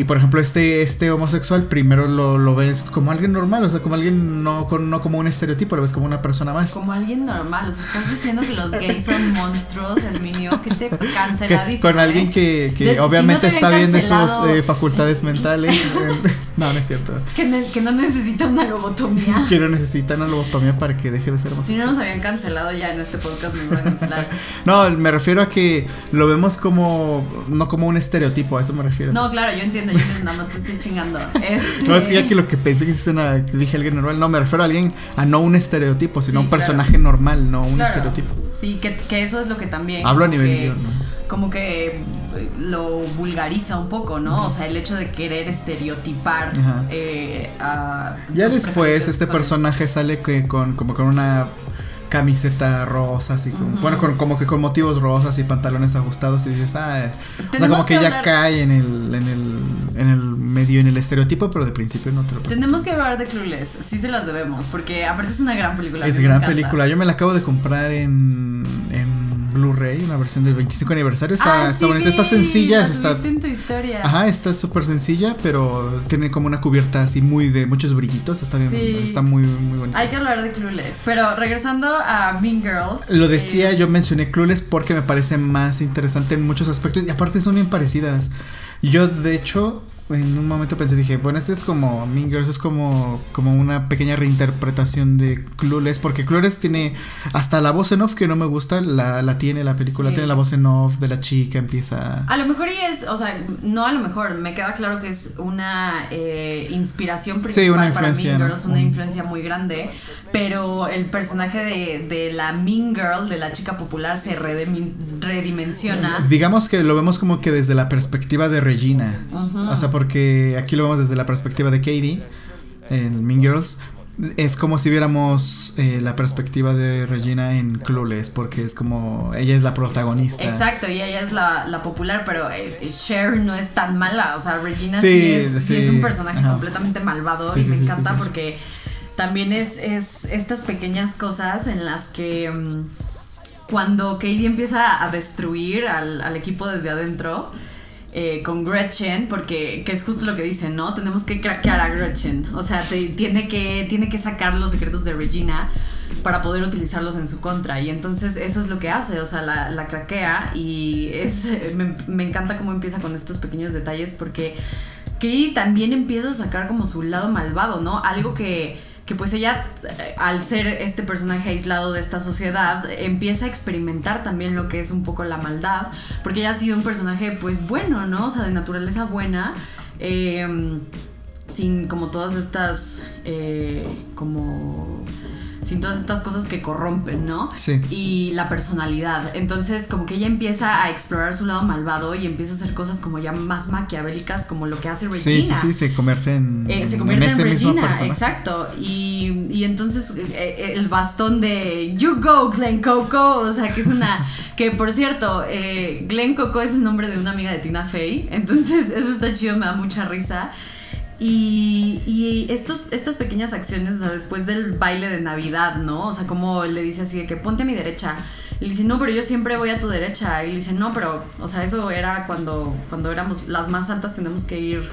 y, por ejemplo, este, este homosexual primero lo, lo ves como alguien normal, o sea, como alguien no, con- no como un estereotipo, lo ves como una persona más. Como alguien normal. O sea, estás diciendo que los gays son monstruos, Herminio. Que te Que- canceladísimo. con alguien ¿eh? que, que si obviamente no está bien de sus eh, facultades mentales. no, no es cierto. Que, ne- que no necesita una lobotomía. Que no necesita una lobotomía para que deje de ser Si no homosexual. nos habían cancelado ya en este podcast, nos van a cancelar. No, me refiero a que lo vemos como, no como un estereotipo, a eso me refiero. No, claro, yo entiendo, yo entiendo, nada más te estoy chingando. Este... No, es que ya que lo que pensé que es una, dije alguien normal, no, me refiero a alguien, a no un estereotipo, sino Sí, un claro. personaje normal, no un Claro. estereotipo. Sí, que, que eso es lo que también. Hablo a nivel que- ¿no? Como que eh, lo vulgariza un poco, ¿no? O sea, el hecho de querer estereotipar eh, a. Ya después este personaje sale que con como con una camiseta rosa, así como, bueno, con- como que con motivos rosas y pantalones ajustados y dices, ah, o sea, Tenemos como que, que ya hablar- cae en el, en el, en el medio, en el estereotipo, pero de principio no te lo presenta. Tenemos que hablar de Clueless, sí se las debemos, porque aparte es una gran película. Es gran película. Yo me la acabo de comprar en, en Blu-ray, una versión del 25 aniversario. Está, Ah, está sí bonita, está sencilla. la Está, en tu historia. ajá, está súper sencilla, pero tiene como una cubierta así muy de muchos brillitos. Está bien, Sí. está muy, muy bonita. Hay que hablar de Clueless, pero regresando a Mean Girls. Lo decía, eh, yo mencioné Clueless porque me parece más interesante en muchos aspectos y aparte son bien parecidas. Yo, de hecho, en un momento pensé, dije, bueno, esto es como Mean Girls, es como, como una pequeña reinterpretación de Clueless, porque Clueless tiene hasta la voz en off que no me gusta, la, la tiene la película, Sí. tiene la voz en off de la chica, empieza... A lo mejor y es, o sea, no a lo mejor, me queda claro que es una eh, inspiración principal una para Mean ¿no? Girls, una Un- influencia muy grande, pero el personaje de, de la Mean Girl, de la chica popular, se redimensiona. Digamos que lo vemos como que desde la perspectiva de Regina. Ujú. O sea, porque aquí lo vemos desde la perspectiva de Katie en Mean Girls. es como si viéramos eh, la perspectiva de Regina en Clueless, porque es como ella es la protagonista. Exacto, y ella es la, la popular, pero eh, Cher no es tan mala, o sea, Regina sí, es, sí, es, un personaje completamente malvado y me encanta porque también es, es estas pequeñas cosas en las que mm, cuando Katie empieza a destruir al, al equipo desde adentro, eh, con Gretchen, porque que es justo lo que dicen, ¿no? Tenemos que craquear a Gretchen. O sea, tiene, que, tiene que sacar los secretos de Regina para poder utilizarlos en su contra. Y entonces eso es lo que hace, o sea, la, la craquea y es, me, encanta cómo empieza con estos pequeños detalles porque Katie también empieza a sacar como su lado malvado, ¿no? Algo que que pues ella, eh, al ser este personaje aislado de esta sociedad, empieza a experimentar también lo que es un poco la maldad, porque ella ha sido un personaje pues bueno, ¿no? O sea, de naturaleza buena, em, sin como todas estas, eh, como sin todas estas cosas que corrompen, ¿no? Sí. Y la personalidad. Entonces, como que ella empieza a explorar su lado malvado y empieza a hacer cosas como ya más maquiavélicas, como lo que hace Regina. Sí, sí, sí, se convierte en. Eh, se convierte en, Regina, exacto. Y, y entonces, eh, eh, el bastón de You Go, Glen Coco, o sea, que es una. que por cierto, Glen Coco es el nombre de una amiga de Tina Fey. Entonces, eso está chido, me da mucha risa. Y, estos, estas pequeñas acciones, o sea, después del baile de Navidad, ¿no? O sea, como le dice así de que ponte a mi derecha. Y le dice, no, pero yo siempre voy a tu derecha. Y le dice, no, pero, o sea, eso era cuando, cuando éramos las más altas, tenemos que ir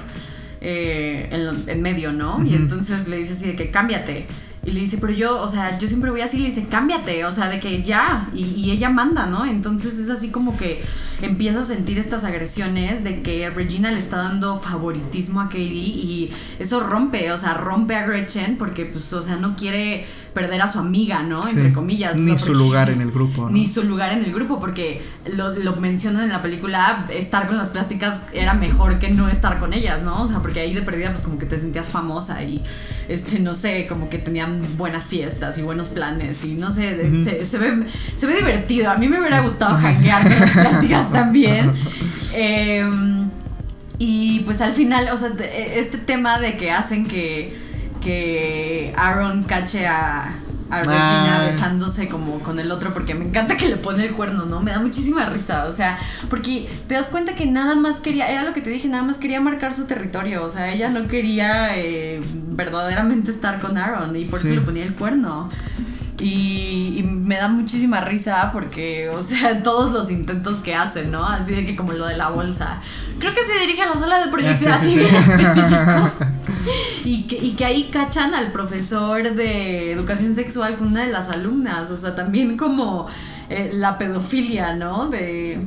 eh, en, medio, ¿no? Y entonces le dice así de que cámbiate. Y le dice, pero yo, o sea, yo siempre voy así, le dice, cámbiate, o sea, de que ya, y, y, ella manda, ¿no? Entonces es así como que empieza a sentir estas agresiones de que Regina le está dando favoritismo a Katie y eso rompe, o sea, rompe a Gretchen porque, pues, o sea, no quiere perder a su amiga, ¿no? Entre comillas. Ni su lugar en el grupo. Ni su lugar en el grupo, porque lo, lo, mencionan en la película, estar con las plásticas era mejor que no estar con ellas, ¿no? O sea, porque ahí de perdida pues como que te sentías famosa y, este, no sé, como que tenían buenas fiestas y buenos planes y no sé, se, se, ve, se ve divertido. A mí me hubiera gustado hackear con las plásticas también. Em, y pues al final, o sea, este tema de que hacen que que Aaron cache a, a Regina besándose como con el otro porque me encanta que le pone el cuerno, ¿no? Me da muchísima risa, o sea, porque te das cuenta que nada más quería, era lo que te dije, nada más quería marcar su territorio, o sea, ella no quería eh, verdaderamente estar con Aaron y por eso le ponía el cuerno. Y, me da muchísima risa porque, o sea, todos los intentos que hacen, ¿no? Así de que como lo de la bolsa. Creo que se dirige a la sala de proyección así bien específico. y, que, y que ahí cachan al profesor de educación sexual con una de las alumnas. O sea, también como eh, la pedofilia, ¿no? De,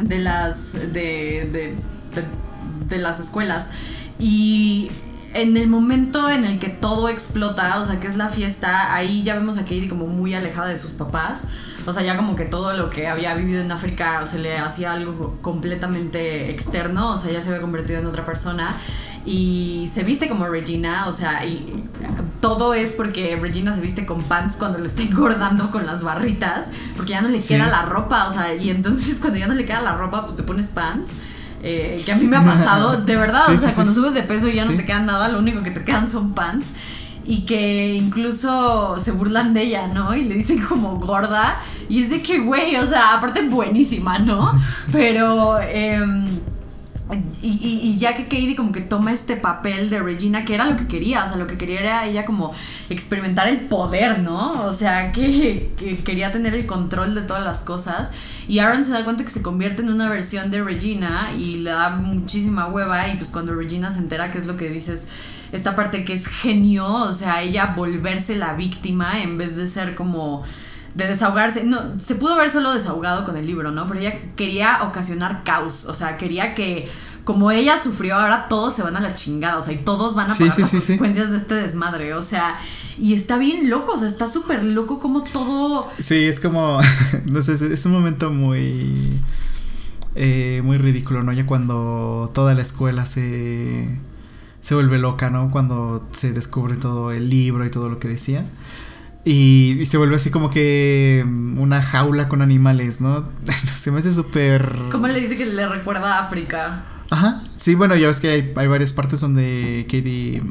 de las. de, de, de, de las escuelas. Y en el momento en el que todo explota, o sea, que es la fiesta, ahí ya vemos a Katie como muy alejada de sus papás. O sea, ya como que todo lo que había vivido en África se le hacía algo completamente externo, o sea, ya se había convertido en otra persona y se viste como Regina, o sea, y todo es porque Regina se viste con pants cuando le está engordando con las barritas, porque ya no le queda la ropa, o sea, y entonces cuando ya no le queda la ropa, pues te pones pants. Eh, que a mí me ha pasado, de verdad, o sea, cuando subes de peso y ya no te queda nada, lo único que te quedan son pants. Y que incluso se burlan de ella, ¿no? Y le dicen como gorda. Y es de que, güey, o sea, aparte buenísima, ¿no? Pero... Eh, y, ya que Katie como que toma este papel de Regina, que era lo que quería, o sea, lo que quería era ella como experimentar el poder, ¿no? O sea, que, que, quería tener el control de todas las cosas. Y Aaron se da cuenta que se convierte en una versión de Regina y le da muchísima hueva y pues cuando Regina se entera que es lo que dices, esta parte que es genio, o sea, ella volverse la víctima en vez de ser como de desahogarse. No, se pudo haber solo desahogado con el libro, ¿no? Pero ella quería ocasionar caos. O sea, quería que como ella sufrió, ahora todos se van a la chingada. O sea, y todos van a pagar las consecuencias de este desmadre. O sea, y está bien loco. O sea, está súper loco como todo. Sí, es como. no sé, es un momento muy. Eh, muy ridículo, ¿no? Ya cuando toda la escuela se. se vuelve loca, ¿no? Cuando se descubre todo el libro y todo lo que decía. Y, se vuelve así como que mm, una jaula con animales, ¿no? se me hace súper... ¿Cómo le dice que le recuerda a África? Ajá, sí, bueno, ya ves que hay, hay varias partes donde Katie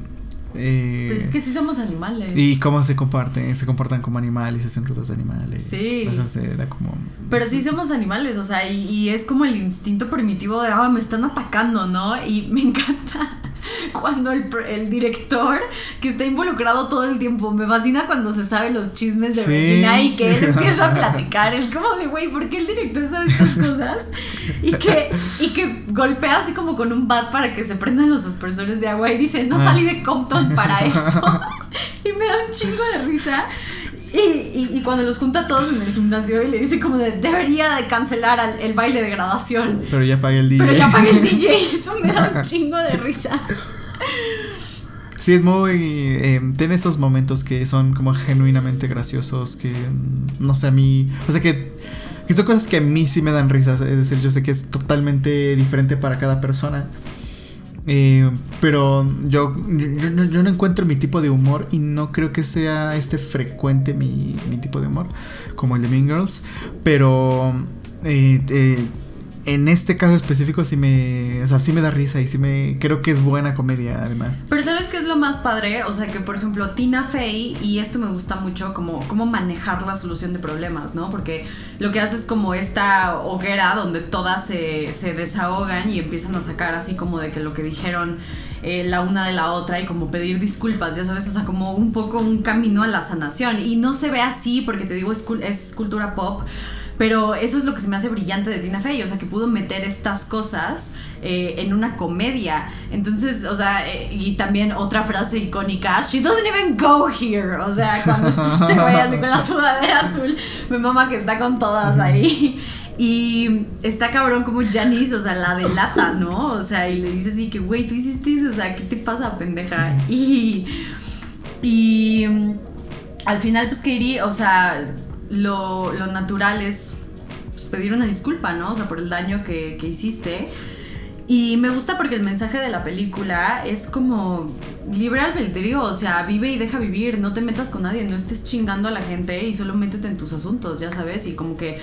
Eh, Pues es que sí somos animales. y cómo se comparten, se comportan como animales, hacen rutas de animales. Sí. Era como. Pero sí somos animales, o sea, y, y es como el instinto primitivo de, ah, me están atacando, ¿no? Y me encanta cuando el, el director, que está involucrado todo el tiempo, me fascina cuando se sabe los chismes de Sí. Regina y que él empieza a platicar. Es como de, güey, ¿por qué el director sabe estas cosas? Y que, y que golpea así como con un bat para que se prendan los aspersores de agua y dice, no Ah. salí de Compton para esto. y me da un chingo de risa. Y, y- y cuando los junta a todos en el gimnasio y le dice como de debería de cancelar al- el baile de graduación. Pero ya pagué el DJ. Pero ya pagué el DJ, eso me da un chingo de risa. Sí, es muy. eh, tiene esos momentos que son como genuinamente graciosos. Que mm, no sé, a mí. O sea, que, que son cosas que a mí sí me dan risas. Es decir, yo sé que es totalmente diferente para cada persona. Eh, pero yo, yo, no- encuentro mi tipo de humor y no creo que sea este frecuente mi, mi tipo de humor, como el de Mean Girls. Pero eh, eh, en este caso específico sí me, o sea, sí me da risa y sí me creo que es buena comedia además. Pero ¿sabes qué es lo más padre? O sea, que por ejemplo Tina Fey, y esto me gusta mucho, como cómo manejar la solución de problemas, ¿no? Porque lo que hace es como esta hoguera donde todas se, se desahogan y empiezan a sacar así como de que lo que dijeron eh, la una de la otra y como pedir disculpas, ya sabes, o sea, como un poco un camino a la sanación. Y no se ve así porque te digo, es, es cultura pop. Pero eso es lo que se me hace brillante de Tina Fey, o sea, que pudo meter estas cosas eh, en una comedia. Entonces, o sea, eh, y también otra frase icónica, she doesn't even go here. O sea, cuando está este güey así con la sudadera azul, mi mamá que está con todas ahí. Y está cabrón como Janice, o sea, la delata, ¿no? O sea, y le dice así que, güey, tú hiciste eso, o sea, ¿qué te pasa, pendeja? Y. Y. mm, Al final, pues Katie, o sea, lo, lo natural es pues, pedir una disculpa, ¿no? O sea, por el daño que, que hiciste. Y me gusta porque el mensaje de la película es como libre albedrío, o sea, vive y deja vivir, no te metas con nadie, no estés chingando a la gente y solo métete en tus asuntos, ya sabes, y como que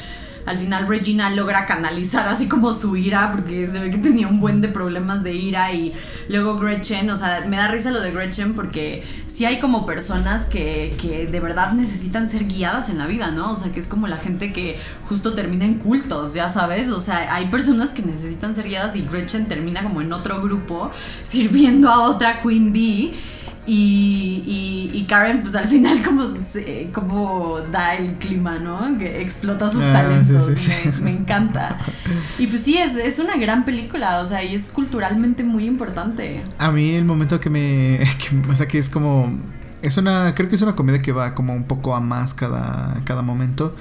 al final Regina logra canalizar así como su ira, porque se ve que tenía un buen de problemas de ira y luego Gretchen, o sea, me da risa lo de Gretchen porque sí hay como personas que, que de verdad necesitan ser guiadas en la vida, ¿no? O sea, que es como la gente que justo termina en cultos, ya sabes, o sea, hay personas que necesitan ser guiadas y Gretchen termina como en otro grupo sirviendo a otra Queen Bee. Y, y, y Karen, pues al final, como, se- como da el clima, ¿no? Que explota sus Ah, talentos. sí, sí, sí. Me, me encanta. Y pues sí, es, es una gran película, o sea, y es culturalmente muy importante. A mí el momento que me, que- o sea, que es como, es una, creo que es una comedia que va como un poco a más cada, cada momento.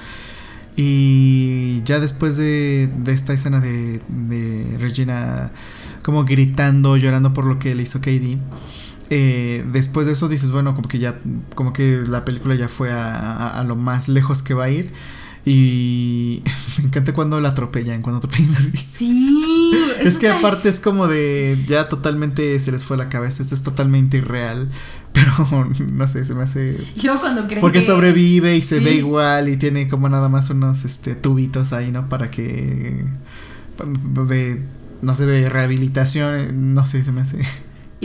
Y ya después de, de esta escena de, de Regina como gritando, llorando por lo que le hizo Katie, eh, después de eso dices, bueno, como que ya, como que la película ya fue a, a- a lo más lejos que va a ir. Y me encanta cuando la atropellan, cuando atropellan a Luis. Sí, Es que aparte es como de ya totalmente se les fue la cabeza, esto es totalmente irreal, pero no sé, se me hace Y luego cuando creen porque que- sobrevive y se Sí. ve igual y tiene como nada más unos este tubitos ahí, ¿no? Para que de no sé, de rehabilitación, eh, no sé, se me hace.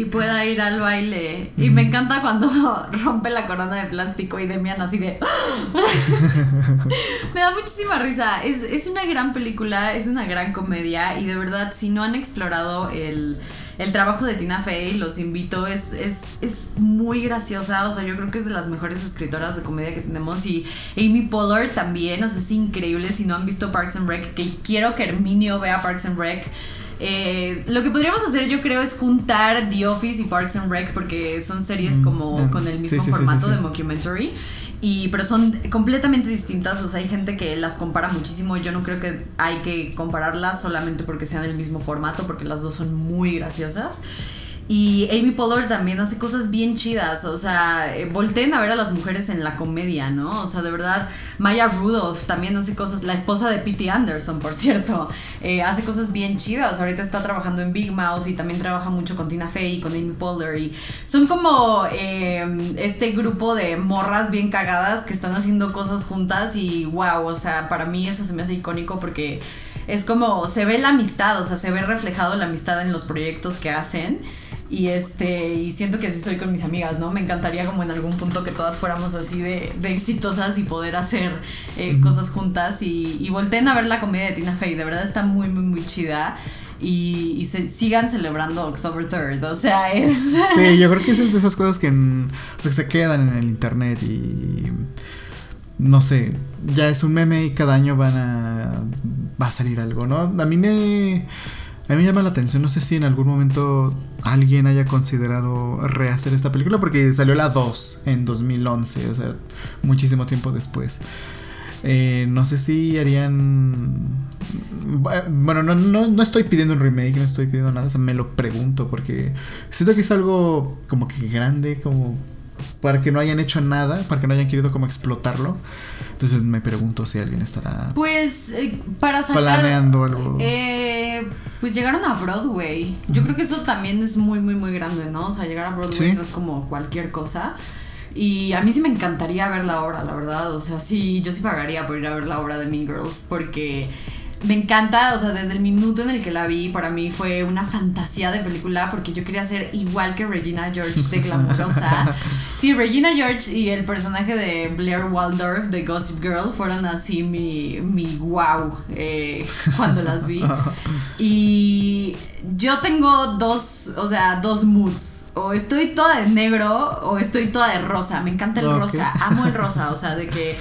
Y pueda ir al baile. Y me encanta cuando rompe la corona de plástico y Demian así de... me da muchísima risa. Es, es una gran película, es una gran comedia y de verdad si no han explorado el, el trabajo de Tina Fey, los invito. Es, es, es muy graciosa, o sea, yo creo que es de las mejores escritoras de comedia que tenemos y Amy Pollard también, o sea, es increíble si no han visto Parks and Rec, que quiero que Herminio vea Parks and Rec. Eh, lo que podríamos hacer, yo creo, es juntar The Office y Parks and Rec porque son series Mm, como con el mismo sí, sí, formato sí. de mockumentary. Y, pero son completamente distintas, o sea, hay gente que las compara muchísimo. Yo no creo que hay que compararlas solamente porque sean del mismo formato, porque las dos son muy graciosas. Y Amy Pollard también hace cosas bien chidas, o sea, eh, volteen a ver a las mujeres en la comedia, ¿no? O sea, de verdad, Maya Rudolph también hace cosas, la esposa de P.T. Anderson, por cierto, eh, hace cosas bien chidas. Ahorita está trabajando en Big Mouth y también trabaja mucho con Tina Fey y con Amy Poehler. Y son como eh, este grupo de morras bien cagadas que están haciendo cosas juntas y wow, o sea, para mí eso se me hace icónico porque es como se ve la amistad, o sea, se ve reflejado la amistad en los proyectos que hacen. Y este, y siento que así soy con mis amigas, ¿no? Me encantaría como en algún punto que todas fuéramos así de, de exitosas y poder hacer eh, cosas juntas. Y, y volteen a ver la comedia de Tina Fey, de verdad está muy, muy, muy chida. Y, y se, sigan celebrando October 3rd, o sea, es... Sí, yo creo que es de esas cosas que, en, o sea, que se quedan en el internet y no sé, ya es un meme y cada año van a va a salir algo, ¿no? A mí me a mí me llama la atención, no sé si en algún momento alguien haya considerado rehacer esta película porque salió la 2 en 2011, o sea, muchísimo tiempo después. Eh, no sé si harían... Bueno, no, no, no, estoy pidiendo un remake, no estoy pidiendo nada, o sea, me lo pregunto porque siento que es algo como que grande, como para que no hayan hecho nada, para que no hayan querido como explotarlo. Entonces me pregunto si alguien estará pues eh, para sacar, planeando algo. Eh, pues llegaron a Broadway. Yo creo que eso también es muy muy muy grande, ¿no? O sea, llegar a Broadway no es como cualquier cosa. Y a mí sí me encantaría ver la obra, la verdad. O sea, sí, yo sí pagaría por ir a ver la obra de Mean Girls porque me encanta, o sea, desde el minuto en el que la vi, para mí fue una fantasía de película porque yo quería ser igual que Regina George de glamurosa. Sí, Regina George y el personaje de Blair Waldorf de Gossip Girl fueron así mi, mi wow eh, cuando las vi. Y yo tengo dos, o sea, dos moods. O estoy toda de negro o estoy toda de rosa. Me encanta el rosa, amo el rosa, o sea, de que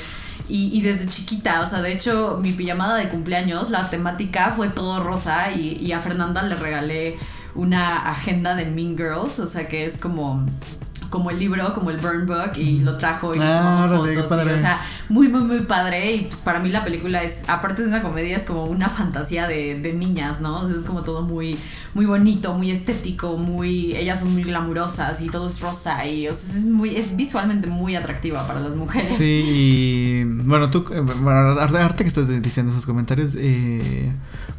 y, desde chiquita, o sea, de hecho, mi pijamada de cumpleaños, la temática fue todo rosa y, y a Fernanda le regalé una agenda de Mean Girls, o sea, que es como como el libro, como el Burn Book, y lo trajo y nos ah, fotos. o sea, muy, muy, muy padre. Y pues para mí la película es, aparte de una comedia, es como una fantasía de, de niñas, ¿no? O sea, es como todo muy, muy bonito, muy estético, muy. Ellas son muy glamurosas y todo es rosa. Y o sea, es muy, es visualmente muy atractiva para las mujeres. Sí, y bueno, tú, eh, bueno, arte que estás diciendo esos comentarios, eh,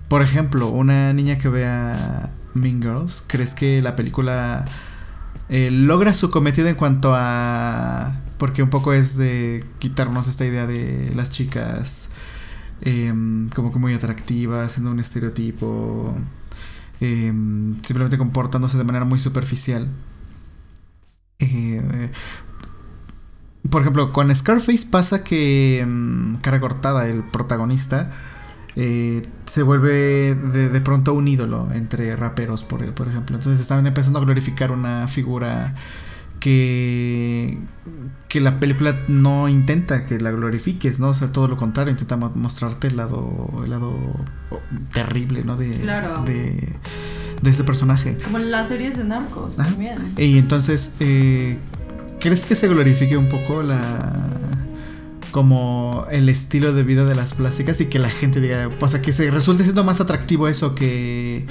por ejemplo, una niña que vea Mean Girls, ¿crees que la película eh, logra su cometido en cuanto a... Porque un poco es de quitarnos esta idea de las chicas em, como que muy atractivas, siendo un estereotipo, em, simplemente comportándose de manera muy superficial. Eh, por ejemplo, con Scarface pasa que em, Cara Cortada, el protagonista, eh, se vuelve de, pronto un ídolo entre raperos, por, ejemplo. Entonces estaban empezando a glorificar una figura que, que la película no intenta que la glorifiques, ¿no? O sea, todo lo contrario, intenta mostrarte el lado, el lado terrible, ¿no? De, de, de este personaje. Como las series de narcos también. Y entonces, eh, ¿crees que se glorifique un poco la como el estilo de vida de las plásticas y que la gente diga, o sea, que se resulte siendo más atractivo eso que,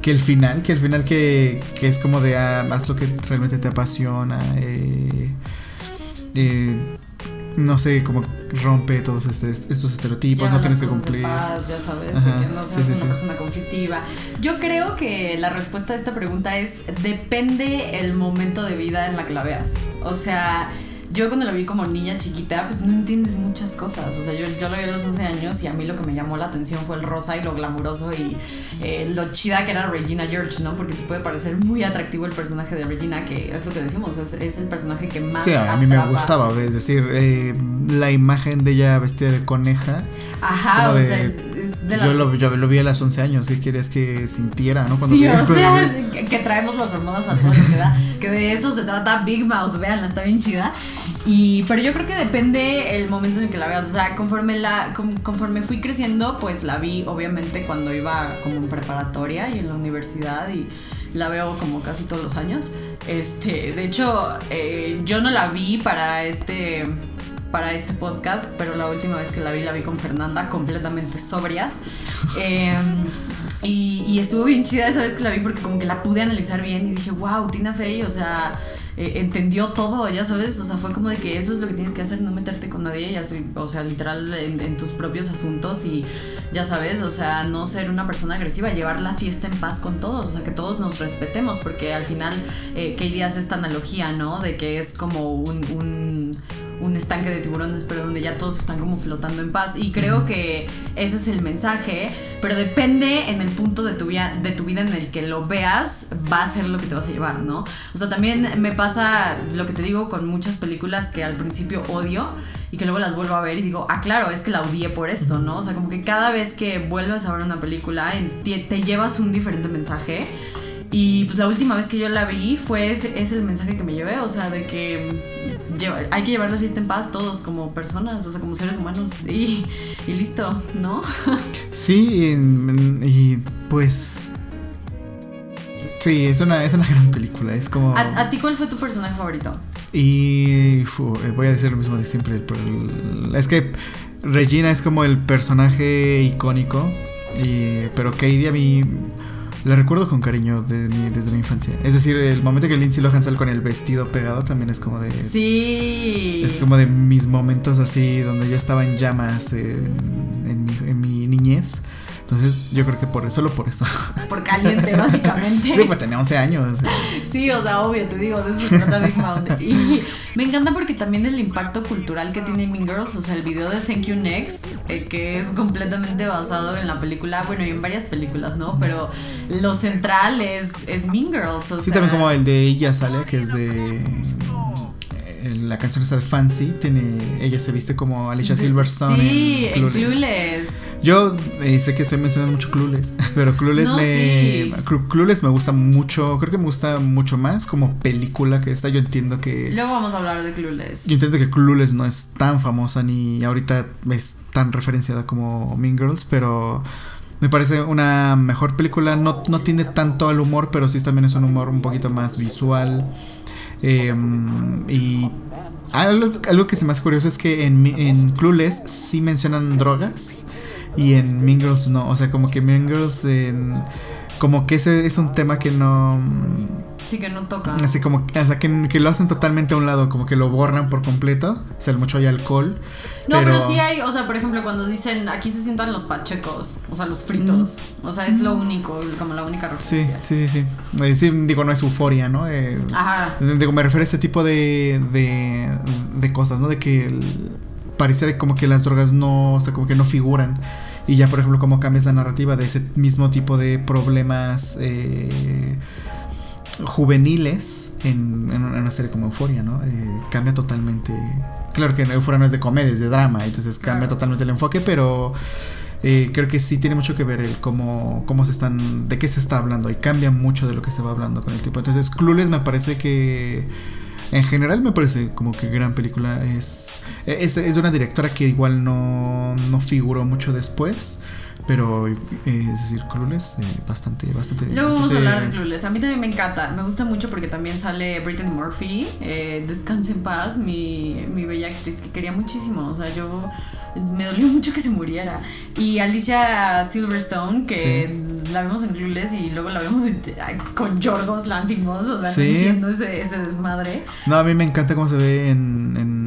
que el final, que el final que, que es como de ah, más lo que realmente te apasiona, eh, eh, no sé, como rompe todos estos estereotipos, no tienes que cumplir. Paz, ya sabes, que no seas una persona conflictiva. Yo creo que la respuesta a esta pregunta es depende el momento de vida en la que la veas. O sea, yo cuando la vi como niña chiquita, pues no entiendes muchas cosas. O sea, yo, yo la vi a los 11 años y a mí lo que me llamó la atención fue el rosa y lo glamuroso y eh, lo chida que era Regina George, ¿no? Porque te puede parecer muy atractivo el personaje de Regina, que es lo que decimos, es, es el personaje que más. Sí, a mí me gustaba, es decir, eh, la imagen de ella vestida de coneja. Ajá, o sea, yo, lo, yo, lo, vi a los 11 años, ¿qué quieres que sintiera, no? Cuando sí, o sea, que, traemos las hormonas a todo lo que da, que de eso se trata Big Mouth, vean, está bien chida. Y, pero yo creo que depende el momento en el que la veas. O sea, conforme, la, conforme fui creciendo, pues la vi obviamente cuando iba como en preparatoria y en la universidad y la veo como casi todos los años. Este, de hecho, eh, yo no la vi para este para este podcast, pero la última vez que la vi la vi con Fernanda, completamente sobrias. Em, y, y, estuvo bien chida esa vez que la vi porque como que la pude analizar bien y dije, wow, Tina Fey, o sea, eh, entendió todo, ya sabes, o sea, fue como de que eso es lo que tienes que hacer, no meterte con nadie, ya o sea, literal en, tus propios asuntos y ya sabes, o sea, no ser una persona agresiva, llevar la fiesta en paz con todos, o sea, que todos nos respetemos, porque al final, eh, Katie hace esta analogía, ¿no? De que es como un un estanque de tiburones, pero donde ya todos están como flotando en paz. Y creo que ese es el mensaje, pero depende en el punto de tu, vida, de tu vida en el que lo veas, va a ser lo que te vas a llevar, ¿no? O sea, también me pasa lo que te digo con muchas películas que al principio odio y que luego las vuelvo a ver y digo, ah, claro, es que la odié por esto, ¿no? O sea, como que cada vez que vuelves a ver una película, te llevas un diferente mensaje. Y pues la última vez que yo la vi fue ese, es el mensaje que me llevé, o sea, de que hay que llevar la fiesta en paz todos como personas, o sea, como seres humanos y, y listo, ¿no? Sí, y, pues... Sí, es una, es una gran película, es como... ¿A, ti cuál fue tu personaje favorito? Y voy a decir lo mismo de siempre, es que Regina es como el personaje icónico, y, pero Katie a mí la recuerdo con cariño de desde mi infancia. Es decir, el momento que Lindsay Lohan sale con el vestido pegado también es como de. Sí. Es como de mis momentos así donde yo estaba en llamas en, mi, en mi niñez. Entonces, yo creo que por eso, solo por eso. Por caliente, básicamente. sí, pues tenía 11 años. Sí, o sea, obvio, te digo, de eso se trata Big Mouth. Y me encanta porque también el impacto cultural que tiene Mean Girls, o sea, el video de Thank You Next, eh, que es completamente basado en la película, bueno, y en varias películas, ¿no? Pero lo central es, es Mean Girls. O sí, también como el de ella sale, que es de la canción está de Fancy, tiene, ella se viste como Alicia Silverstone. Sí, en Clueless. Yo eh, sé que estoy mencionando mucho Clueless, pero Clueless me Clueless me gusta mucho, creo que me gusta mucho más como película que esta. Yo entiendo que Luego vamos a hablar de Clueless. Yo entiendo que Clueless no es tan famosa ni ahorita es tan referenciada como Mean Girls, pero me parece una mejor película. No, no tiene tanto al humor, pero sí también es un humor un poquito más visual. Em, y algo, que se me hace curioso es que en, en Clueless sí mencionan drogas y en Mean no. O sea, como que Mean en, como que ese es un tema que no Sí, que no toca. Así como, sea, que, que, lo hacen totalmente a un lado, como que lo borran por completo. O sea, mucho hay alcohol. No, pero... sí hay, o sea, por ejemplo, cuando dicen aquí se sientan los pachecos, o sea, los fritos. Mm. O sea, es lo único, como la única referencia. Sí, sí, sí, sí. Sí digo, no es euforia, ¿no? Eh, Ajá. Digo, me refiero a ese tipo de, de, de cosas, ¿no? De que el, pareciera como que las drogas no, o sea, como que no figuran. Y ya, por ejemplo, cómo cambias la narrativa de ese mismo tipo de problemas. Eh, juveniles en, una serie como Euforia, ¿no? Eh, cambia totalmente. Claro que Euforia no es de comedia, es de drama, entonces cambia totalmente el enfoque, pero eh, creo que sí tiene mucho que ver el cómo, cómo se están, de qué se está hablando y cambia mucho de lo que se va hablando con el tipo. Entonces, Clueless me parece que en general me parece como que gran película. Es, es, es de una directora que igual no, no figuró mucho después. Pero, eh, es decir, Clueless, eh, bastante, bastante. Luego vamos a hablar de Clueless. A mí también me encanta. Me gusta mucho porque también sale Brittany Murphy. Eh, Descanse en paz, mi, mi bella actriz que quería muchísimo. O sea, yo. Me dolió mucho que se muriera. Y Alicia Silverstone, que la vemos en Clueless y luego la vemos con Yorgos Lantimos. O sea, entiendo ese, ese desmadre. No, a mí me encanta cómo se ve en en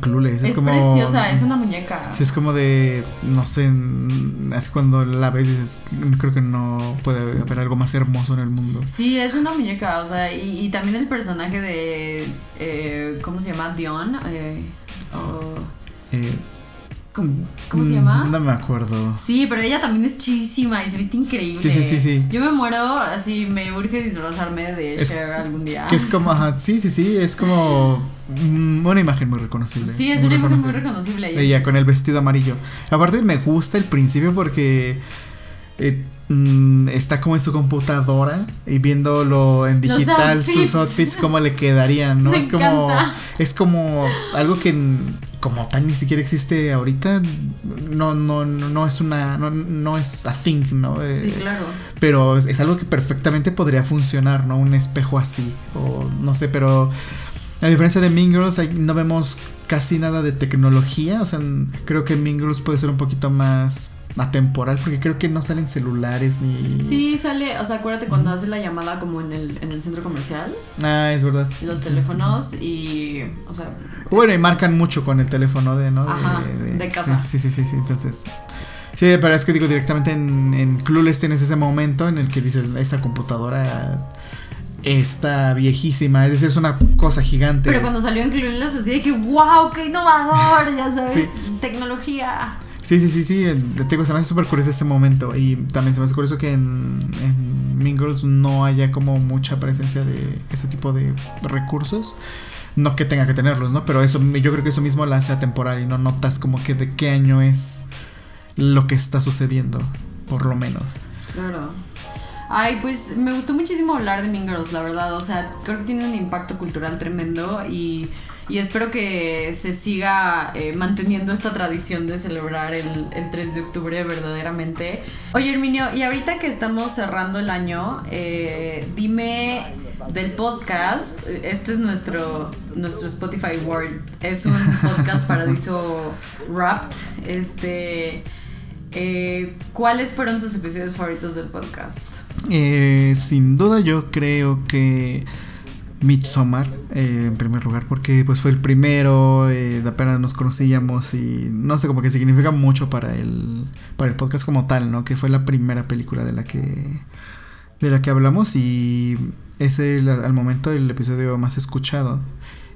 Clueless. Es, como, preciosa, es una muñeca. Sí, es como de, no sé, así cuando la ves dices, creo que no puede haber algo más hermoso en el mundo. Sí, es una muñeca, o sea, y, también el personaje de, eh, ¿cómo se llama? Dion. Eh, eh ¿Cómo, se llama? No me acuerdo. Sí, pero ella también es chidísima y se viste increíble. Sí, sí, sí, sí. Yo me muero, así me urge disfrazarme de Cher algún día. Que es como, ajá, sí, sí, sí, es como una imagen muy reconocible. Sí, es una imagen muy reconocible. Ella con el vestido amarillo. Aparte me gusta el principio porque eh, mm, está como en su computadora y viéndolo en digital sus outfits cómo le quedarían, ¿no? es como es como algo que como tal ni siquiera existe ahorita, no no no es una no, es a thing, ¿no? Eh, sí, claro. Pero es, algo que perfectamente podría funcionar, ¿no? Un espejo así o no sé, pero a diferencia de Mean Girls, no vemos casi nada de tecnología. O sea, creo que Mean Girls puede ser un poquito más atemporal porque creo que no salen celulares ni sí sale o sea acuérdate cuando hace la llamada como en el, en el centro comercial. Ah es verdad. Los teléfonos y o sea bueno y marcan mucho con el teléfono de no Ajá, de, casa. sí, sí sí sí entonces sí pero es que digo directamente en, en Clueless tienes ese momento en el que dices esta computadora está viejísima, es decir, es una cosa gigante. Pero cuando salió en Clueless así de que, wow, qué innovador, ya sabes, tecnología. Sí, sí, sí, sí, te se me hace súper curioso este momento y también se me hace curioso que en, en no haya como mucha presencia de ese tipo de recursos. No que tenga que tenerlos, ¿no? Pero eso, yo creo que eso mismo la hace atemporal y no notas como que de qué año es lo que está sucediendo, por lo menos. Claro. Ay, pues me gustó muchísimo hablar de Mean Girls, la verdad. O sea, creo que tiene un impacto cultural tremendo y, espero que se siga eh, manteniendo esta tradición de celebrar el, 3 de octubre verdaderamente. Oye, Herminio, y ahorita que estamos cerrando el año, eh, dime del podcast. Este es nuestro, nuestro Spotify World. Es un podcast paradiso Wrapped. Este. Eh, ¿Cuáles fueron tus episodios favoritos del podcast? Eh, sin duda yo creo que Midsommar eh, en primer lugar porque pues fue el primero eh, de apenas nos conocíamos y no sé como que significa mucho para el para el podcast como tal no que fue la primera película de la que de la que hablamos y es al momento el episodio más escuchado.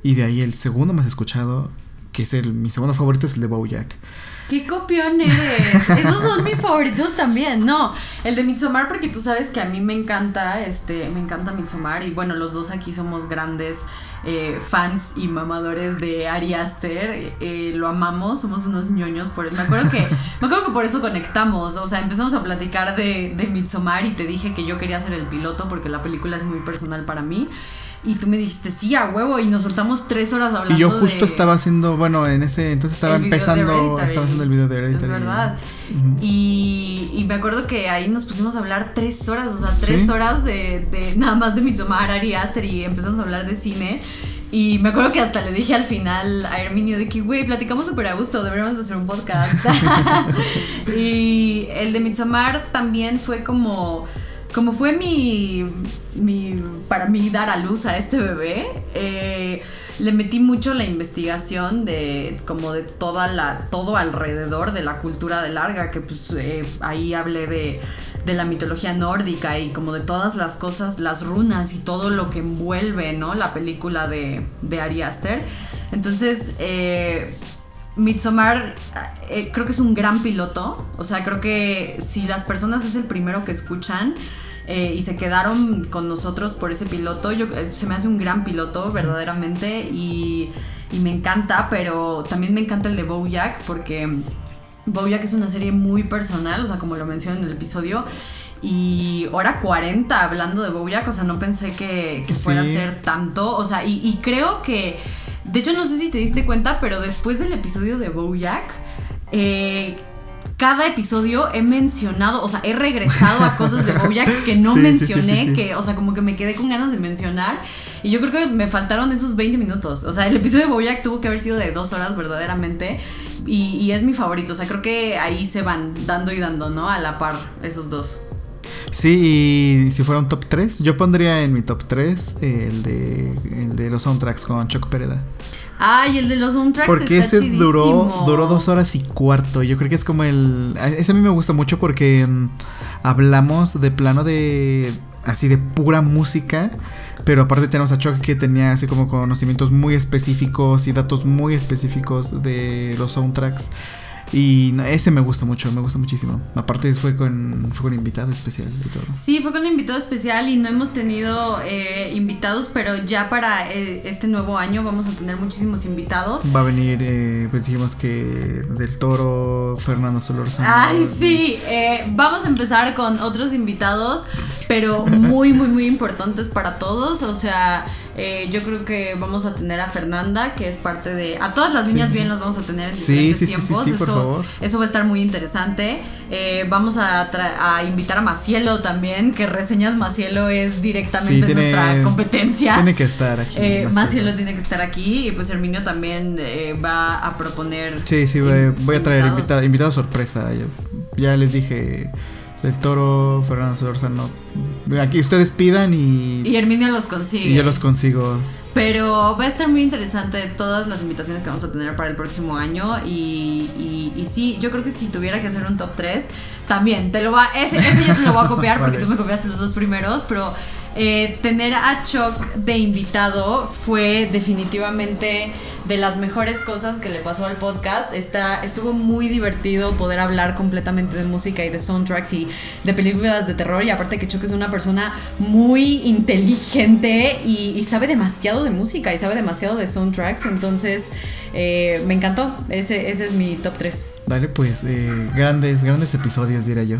Y de ahí el segundo más escuchado que es el mi segundo favorito es el de Bojack ¡Qué copión eres! Esos son mis favoritos también. No, el de Midsommar porque tú sabes que a mí me encanta, este, me encanta Midsommar y bueno, los dos aquí somos grandes eh, fans y mamadores de Ari Aster. Eh, lo amamos, somos unos ñoños por él. Me acuerdo que, me acuerdo que por eso conectamos. O sea, empezamos a platicar de, de y te dije que yo quería ser el piloto porque la película es muy personal para mí. Y tú me dijiste, sí, a huevo, y nos soltamos tres horas hablando. Y yo justo estaba haciendo, bueno, en ese entonces estaba empezando, estaba haciendo el video de Hereditary. Es verdad. y, y, me acuerdo que ahí nos pusimos a hablar tres horas, o sea, tres horas de, de, nada más de Midsommar, Ari Aster, y empezamos a hablar de cine. Y me acuerdo que hasta le dije al final a Herminio de que, güey, platicamos súper a gusto, deberíamos hacer un podcast. y el de Midsommar también fue como como fue mi, mi, para mí dar a luz a este bebé, eh, le metí mucho la investigación de como de toda la, todo alrededor de la cultura de larga, que pues eh, ahí hablé de, de, la mitología nórdica y como de todas las cosas, las runas y todo lo que envuelve, ¿no? La película de, de Ari Aster. Entonces, eh, Midsommar eh, creo que es un gran piloto. O sea, creo que si las personas es el primero que escuchan eh, y se quedaron con nosotros por ese piloto, yo, eh, se me hace un gran piloto verdaderamente y, y me encanta, pero también me encanta el de Bojack porque Bojack es una serie muy personal, o sea, como lo mencioné en el episodio. Y hora 40 hablando de Bojack, o sea, no pensé que, fuera a ser tanto. O sea, y, y creo que de hecho, no sé si te diste cuenta, pero después del episodio de Bojack, eh, cada episodio he mencionado, o sea, he regresado a cosas de Bojack que no mencioné, que, o sea, como que me quedé con ganas de mencionar. Y yo creo que me faltaron esos 20 minutos. O sea, el episodio de Bojack tuvo que haber sido de dos horas verdaderamente. Y, y es mi favorito. O sea, creo que ahí se van dando y dando, ¿no? A la par, esos dos. Sí, y si fuera un top 3, yo pondría en mi top 3 el de, el de los soundtracks con Chuck Pereda. Ay, el de los soundtracks. Porque ese duró, duró dos horas y cuarto. Yo creo que es como el. Ese a mí me gusta mucho porque mm, hablamos de plano de. así de pura música. Pero aparte tenemos a Chuck que tenía así como conocimientos muy específicos y datos muy específicos de los soundtracks. Y ese me gusta mucho, me gusta muchísimo. Aparte fue con, fue con invitado especial y todo. Sí, fue con invitado especial y no hemos tenido eh, invitados, pero ya para eh, este nuevo año vamos a tener muchísimos invitados. Va a venir, eh, pues dijimos que del Toro, Fernando Solorzano. Ay, sí, vamos a empezar con otros invitados, pero muy, muy, muy importantes para todos. O sea, eh, yo creo que vamos a tener a Fernanda, que es parte de. A todas las niñas bien las vamos a tener en diferentes sí, sí, tiempos. Sí, por favor. Eso va a estar muy interesante. Eh, vamos a, a, invitar a Macielo también, que Reseñas Macielo es directamente nuestra competencia. Tiene que estar aquí. Eh, Macielo. tiene que estar aquí. Y pues Herminio también va a proponer. Sí, sí, voy, a traer invitado, invitado sorpresa. ya les dije del Toro, Fernando Solorzano. Aquí ustedes pidan y. Y Herminio los consigue. Y yo los consigo. Pero va a estar muy interesante todas las invitaciones que vamos a tener para el próximo año. Y, y, sí, yo creo que si tuviera que hacer un top 3, también te lo va. Ese, ese yo te lo voy a copiar porque tú me copiaste los dos primeros. Pero eh, tener a Chuck de invitado fue definitivamente de las mejores cosas que le pasó al podcast. Está, estuvo muy divertido poder hablar completamente de música y de soundtracks y de películas de terror. Y aparte que Chuck es una persona muy inteligente y, sabe demasiado de música y sabe demasiado de soundtracks. Entonces eh, me encantó. Ese, ese es mi top 3. Vale, pues eh, grandes, grandes episodios, diría yo.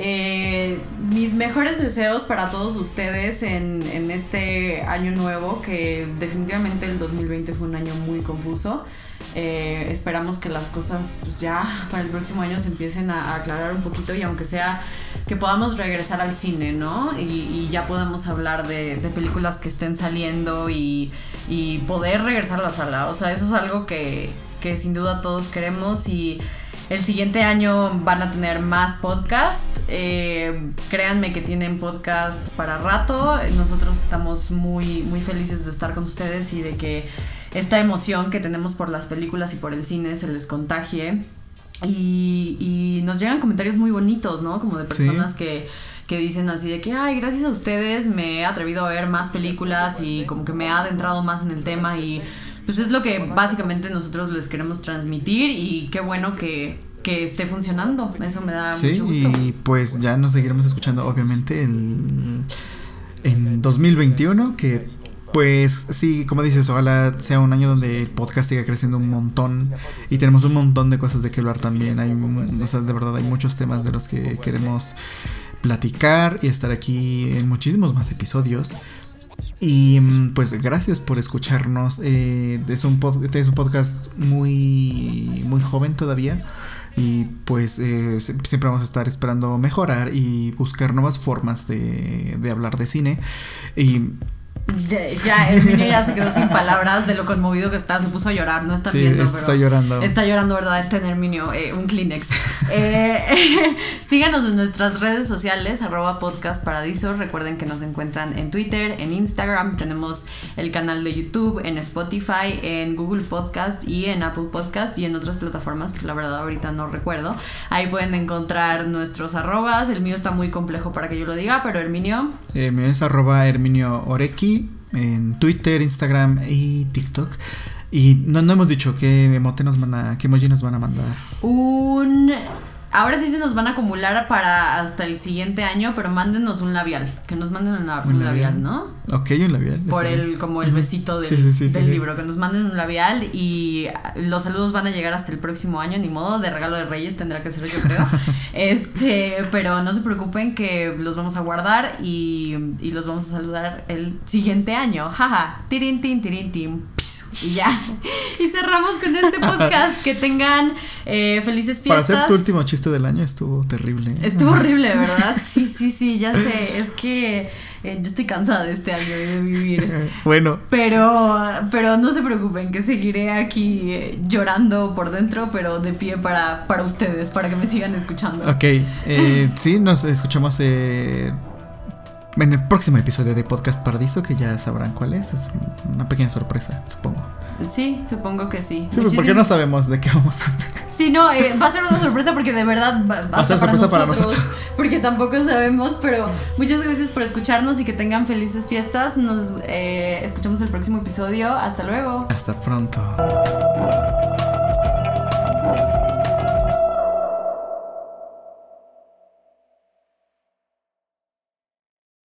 Eh, mis mejores deseos para todos ustedes en, este año nuevo, que definitivamente el 2020 fue un año muy confuso. Eh, esperamos que las cosas pues ya para el próximo año se empiecen a, aclarar un poquito y aunque sea que podamos regresar al cine, ¿no? Y, ya podamos hablar de, películas que estén saliendo y, y, poder regresar a la sala. O sea, eso es algo que, que sin duda todos queremos y el siguiente año van a tener más podcast. Eh, créanme que tienen podcast para rato. Nosotros estamos muy, muy felices de estar con ustedes y de que esta emoción que tenemos por las películas y por el cine se les contagie. Y, nos llegan comentarios muy bonitos, ¿no? Como de personas que que dicen así de que, ay, gracias a ustedes me he atrevido a ver más películas y como que me he adentrado más en el tema y pues es lo que básicamente nosotros les queremos transmitir y qué bueno que, esté funcionando. Eso me da mucho gusto. Y pues ya nos seguiremos escuchando, obviamente, en 2021, que pues sí, como dices, ojalá sea un año donde el podcast siga creciendo un montón y tenemos un montón de cosas de que hablar también. Hay, o sea, de verdad hay muchos temas de los que queremos platicar y estar aquí en muchísimos más episodios. Y mm, pues gracias por escucharnos. Eh, es, un es un podcast muy, muy joven todavía. Y pues eh, siempre vamos a estar esperando mejorar y buscar nuevas formas de, de hablar de cine. Y ya, el niño ya se quedó sin palabras de lo conmovido que está, se puso a llorar, no está viendo. Está llorando. Está llorando, ¿verdad? Tener Minio, eh, un Kleenex. Eh, síganos en nuestras redes sociales, arroba podcast paradiso. Recuerden que nos encuentran en Twitter, en Instagram, tenemos el canal de YouTube, en Spotify, en Google Podcast y en Apple Podcast y en otras plataformas que la verdad ahorita no recuerdo. Ahí pueden encontrar nuestros arrobas. El mío está muy complejo para que yo lo diga, pero Herminio. Eh, mío es arroba Herminio Oreki en Twitter, Instagram y TikTok. Y no, no hemos dicho qué emote nos van a, qué emoji nos van a mandar. Un Ahora sí se nos van a acumular para hasta el siguiente año, pero mándenos un labial. Que nos manden un, labial, ¿no? Ok, un labial. Por el, como el besito del, libro. Que nos manden un labial y los saludos van a llegar hasta el próximo año, ni modo, de regalo de Reyes tendrá que ser yo creo. este, pero no se preocupen que los vamos a guardar y, y los vamos a saludar el siguiente año. Jaja, tirin tin, tirin tin. Y ya. Y cerramos con este podcast. Que tengan eh, felices fiestas. Para hacer tu último chiste del año estuvo terrible. ¿eh? Estuvo horrible, ¿verdad? Sí, sí, sí, ya sé. Es que eh, yo estoy cansada de este año de vivir. bueno. Pero, pero no se preocupen, que seguiré aquí llorando por dentro, pero de pie para, para ustedes, para que me sigan escuchando. Ok. sí, nos escuchamos en el próximo episodio de Podcast Paradiso, que ya sabrán cuál es. Es una pequeña sorpresa, supongo. Sí, supongo que sí. Sí, porque no sabemos de qué vamos a hablar. Sí, no, eh, va a ser una sorpresa porque de verdad va, a ser sorpresa para nosotros, Porque tampoco sabemos, pero muchas gracias por escucharnos y que tengan felices fiestas. Nos eh, escuchamos el próximo episodio. Hasta luego. Hasta pronto.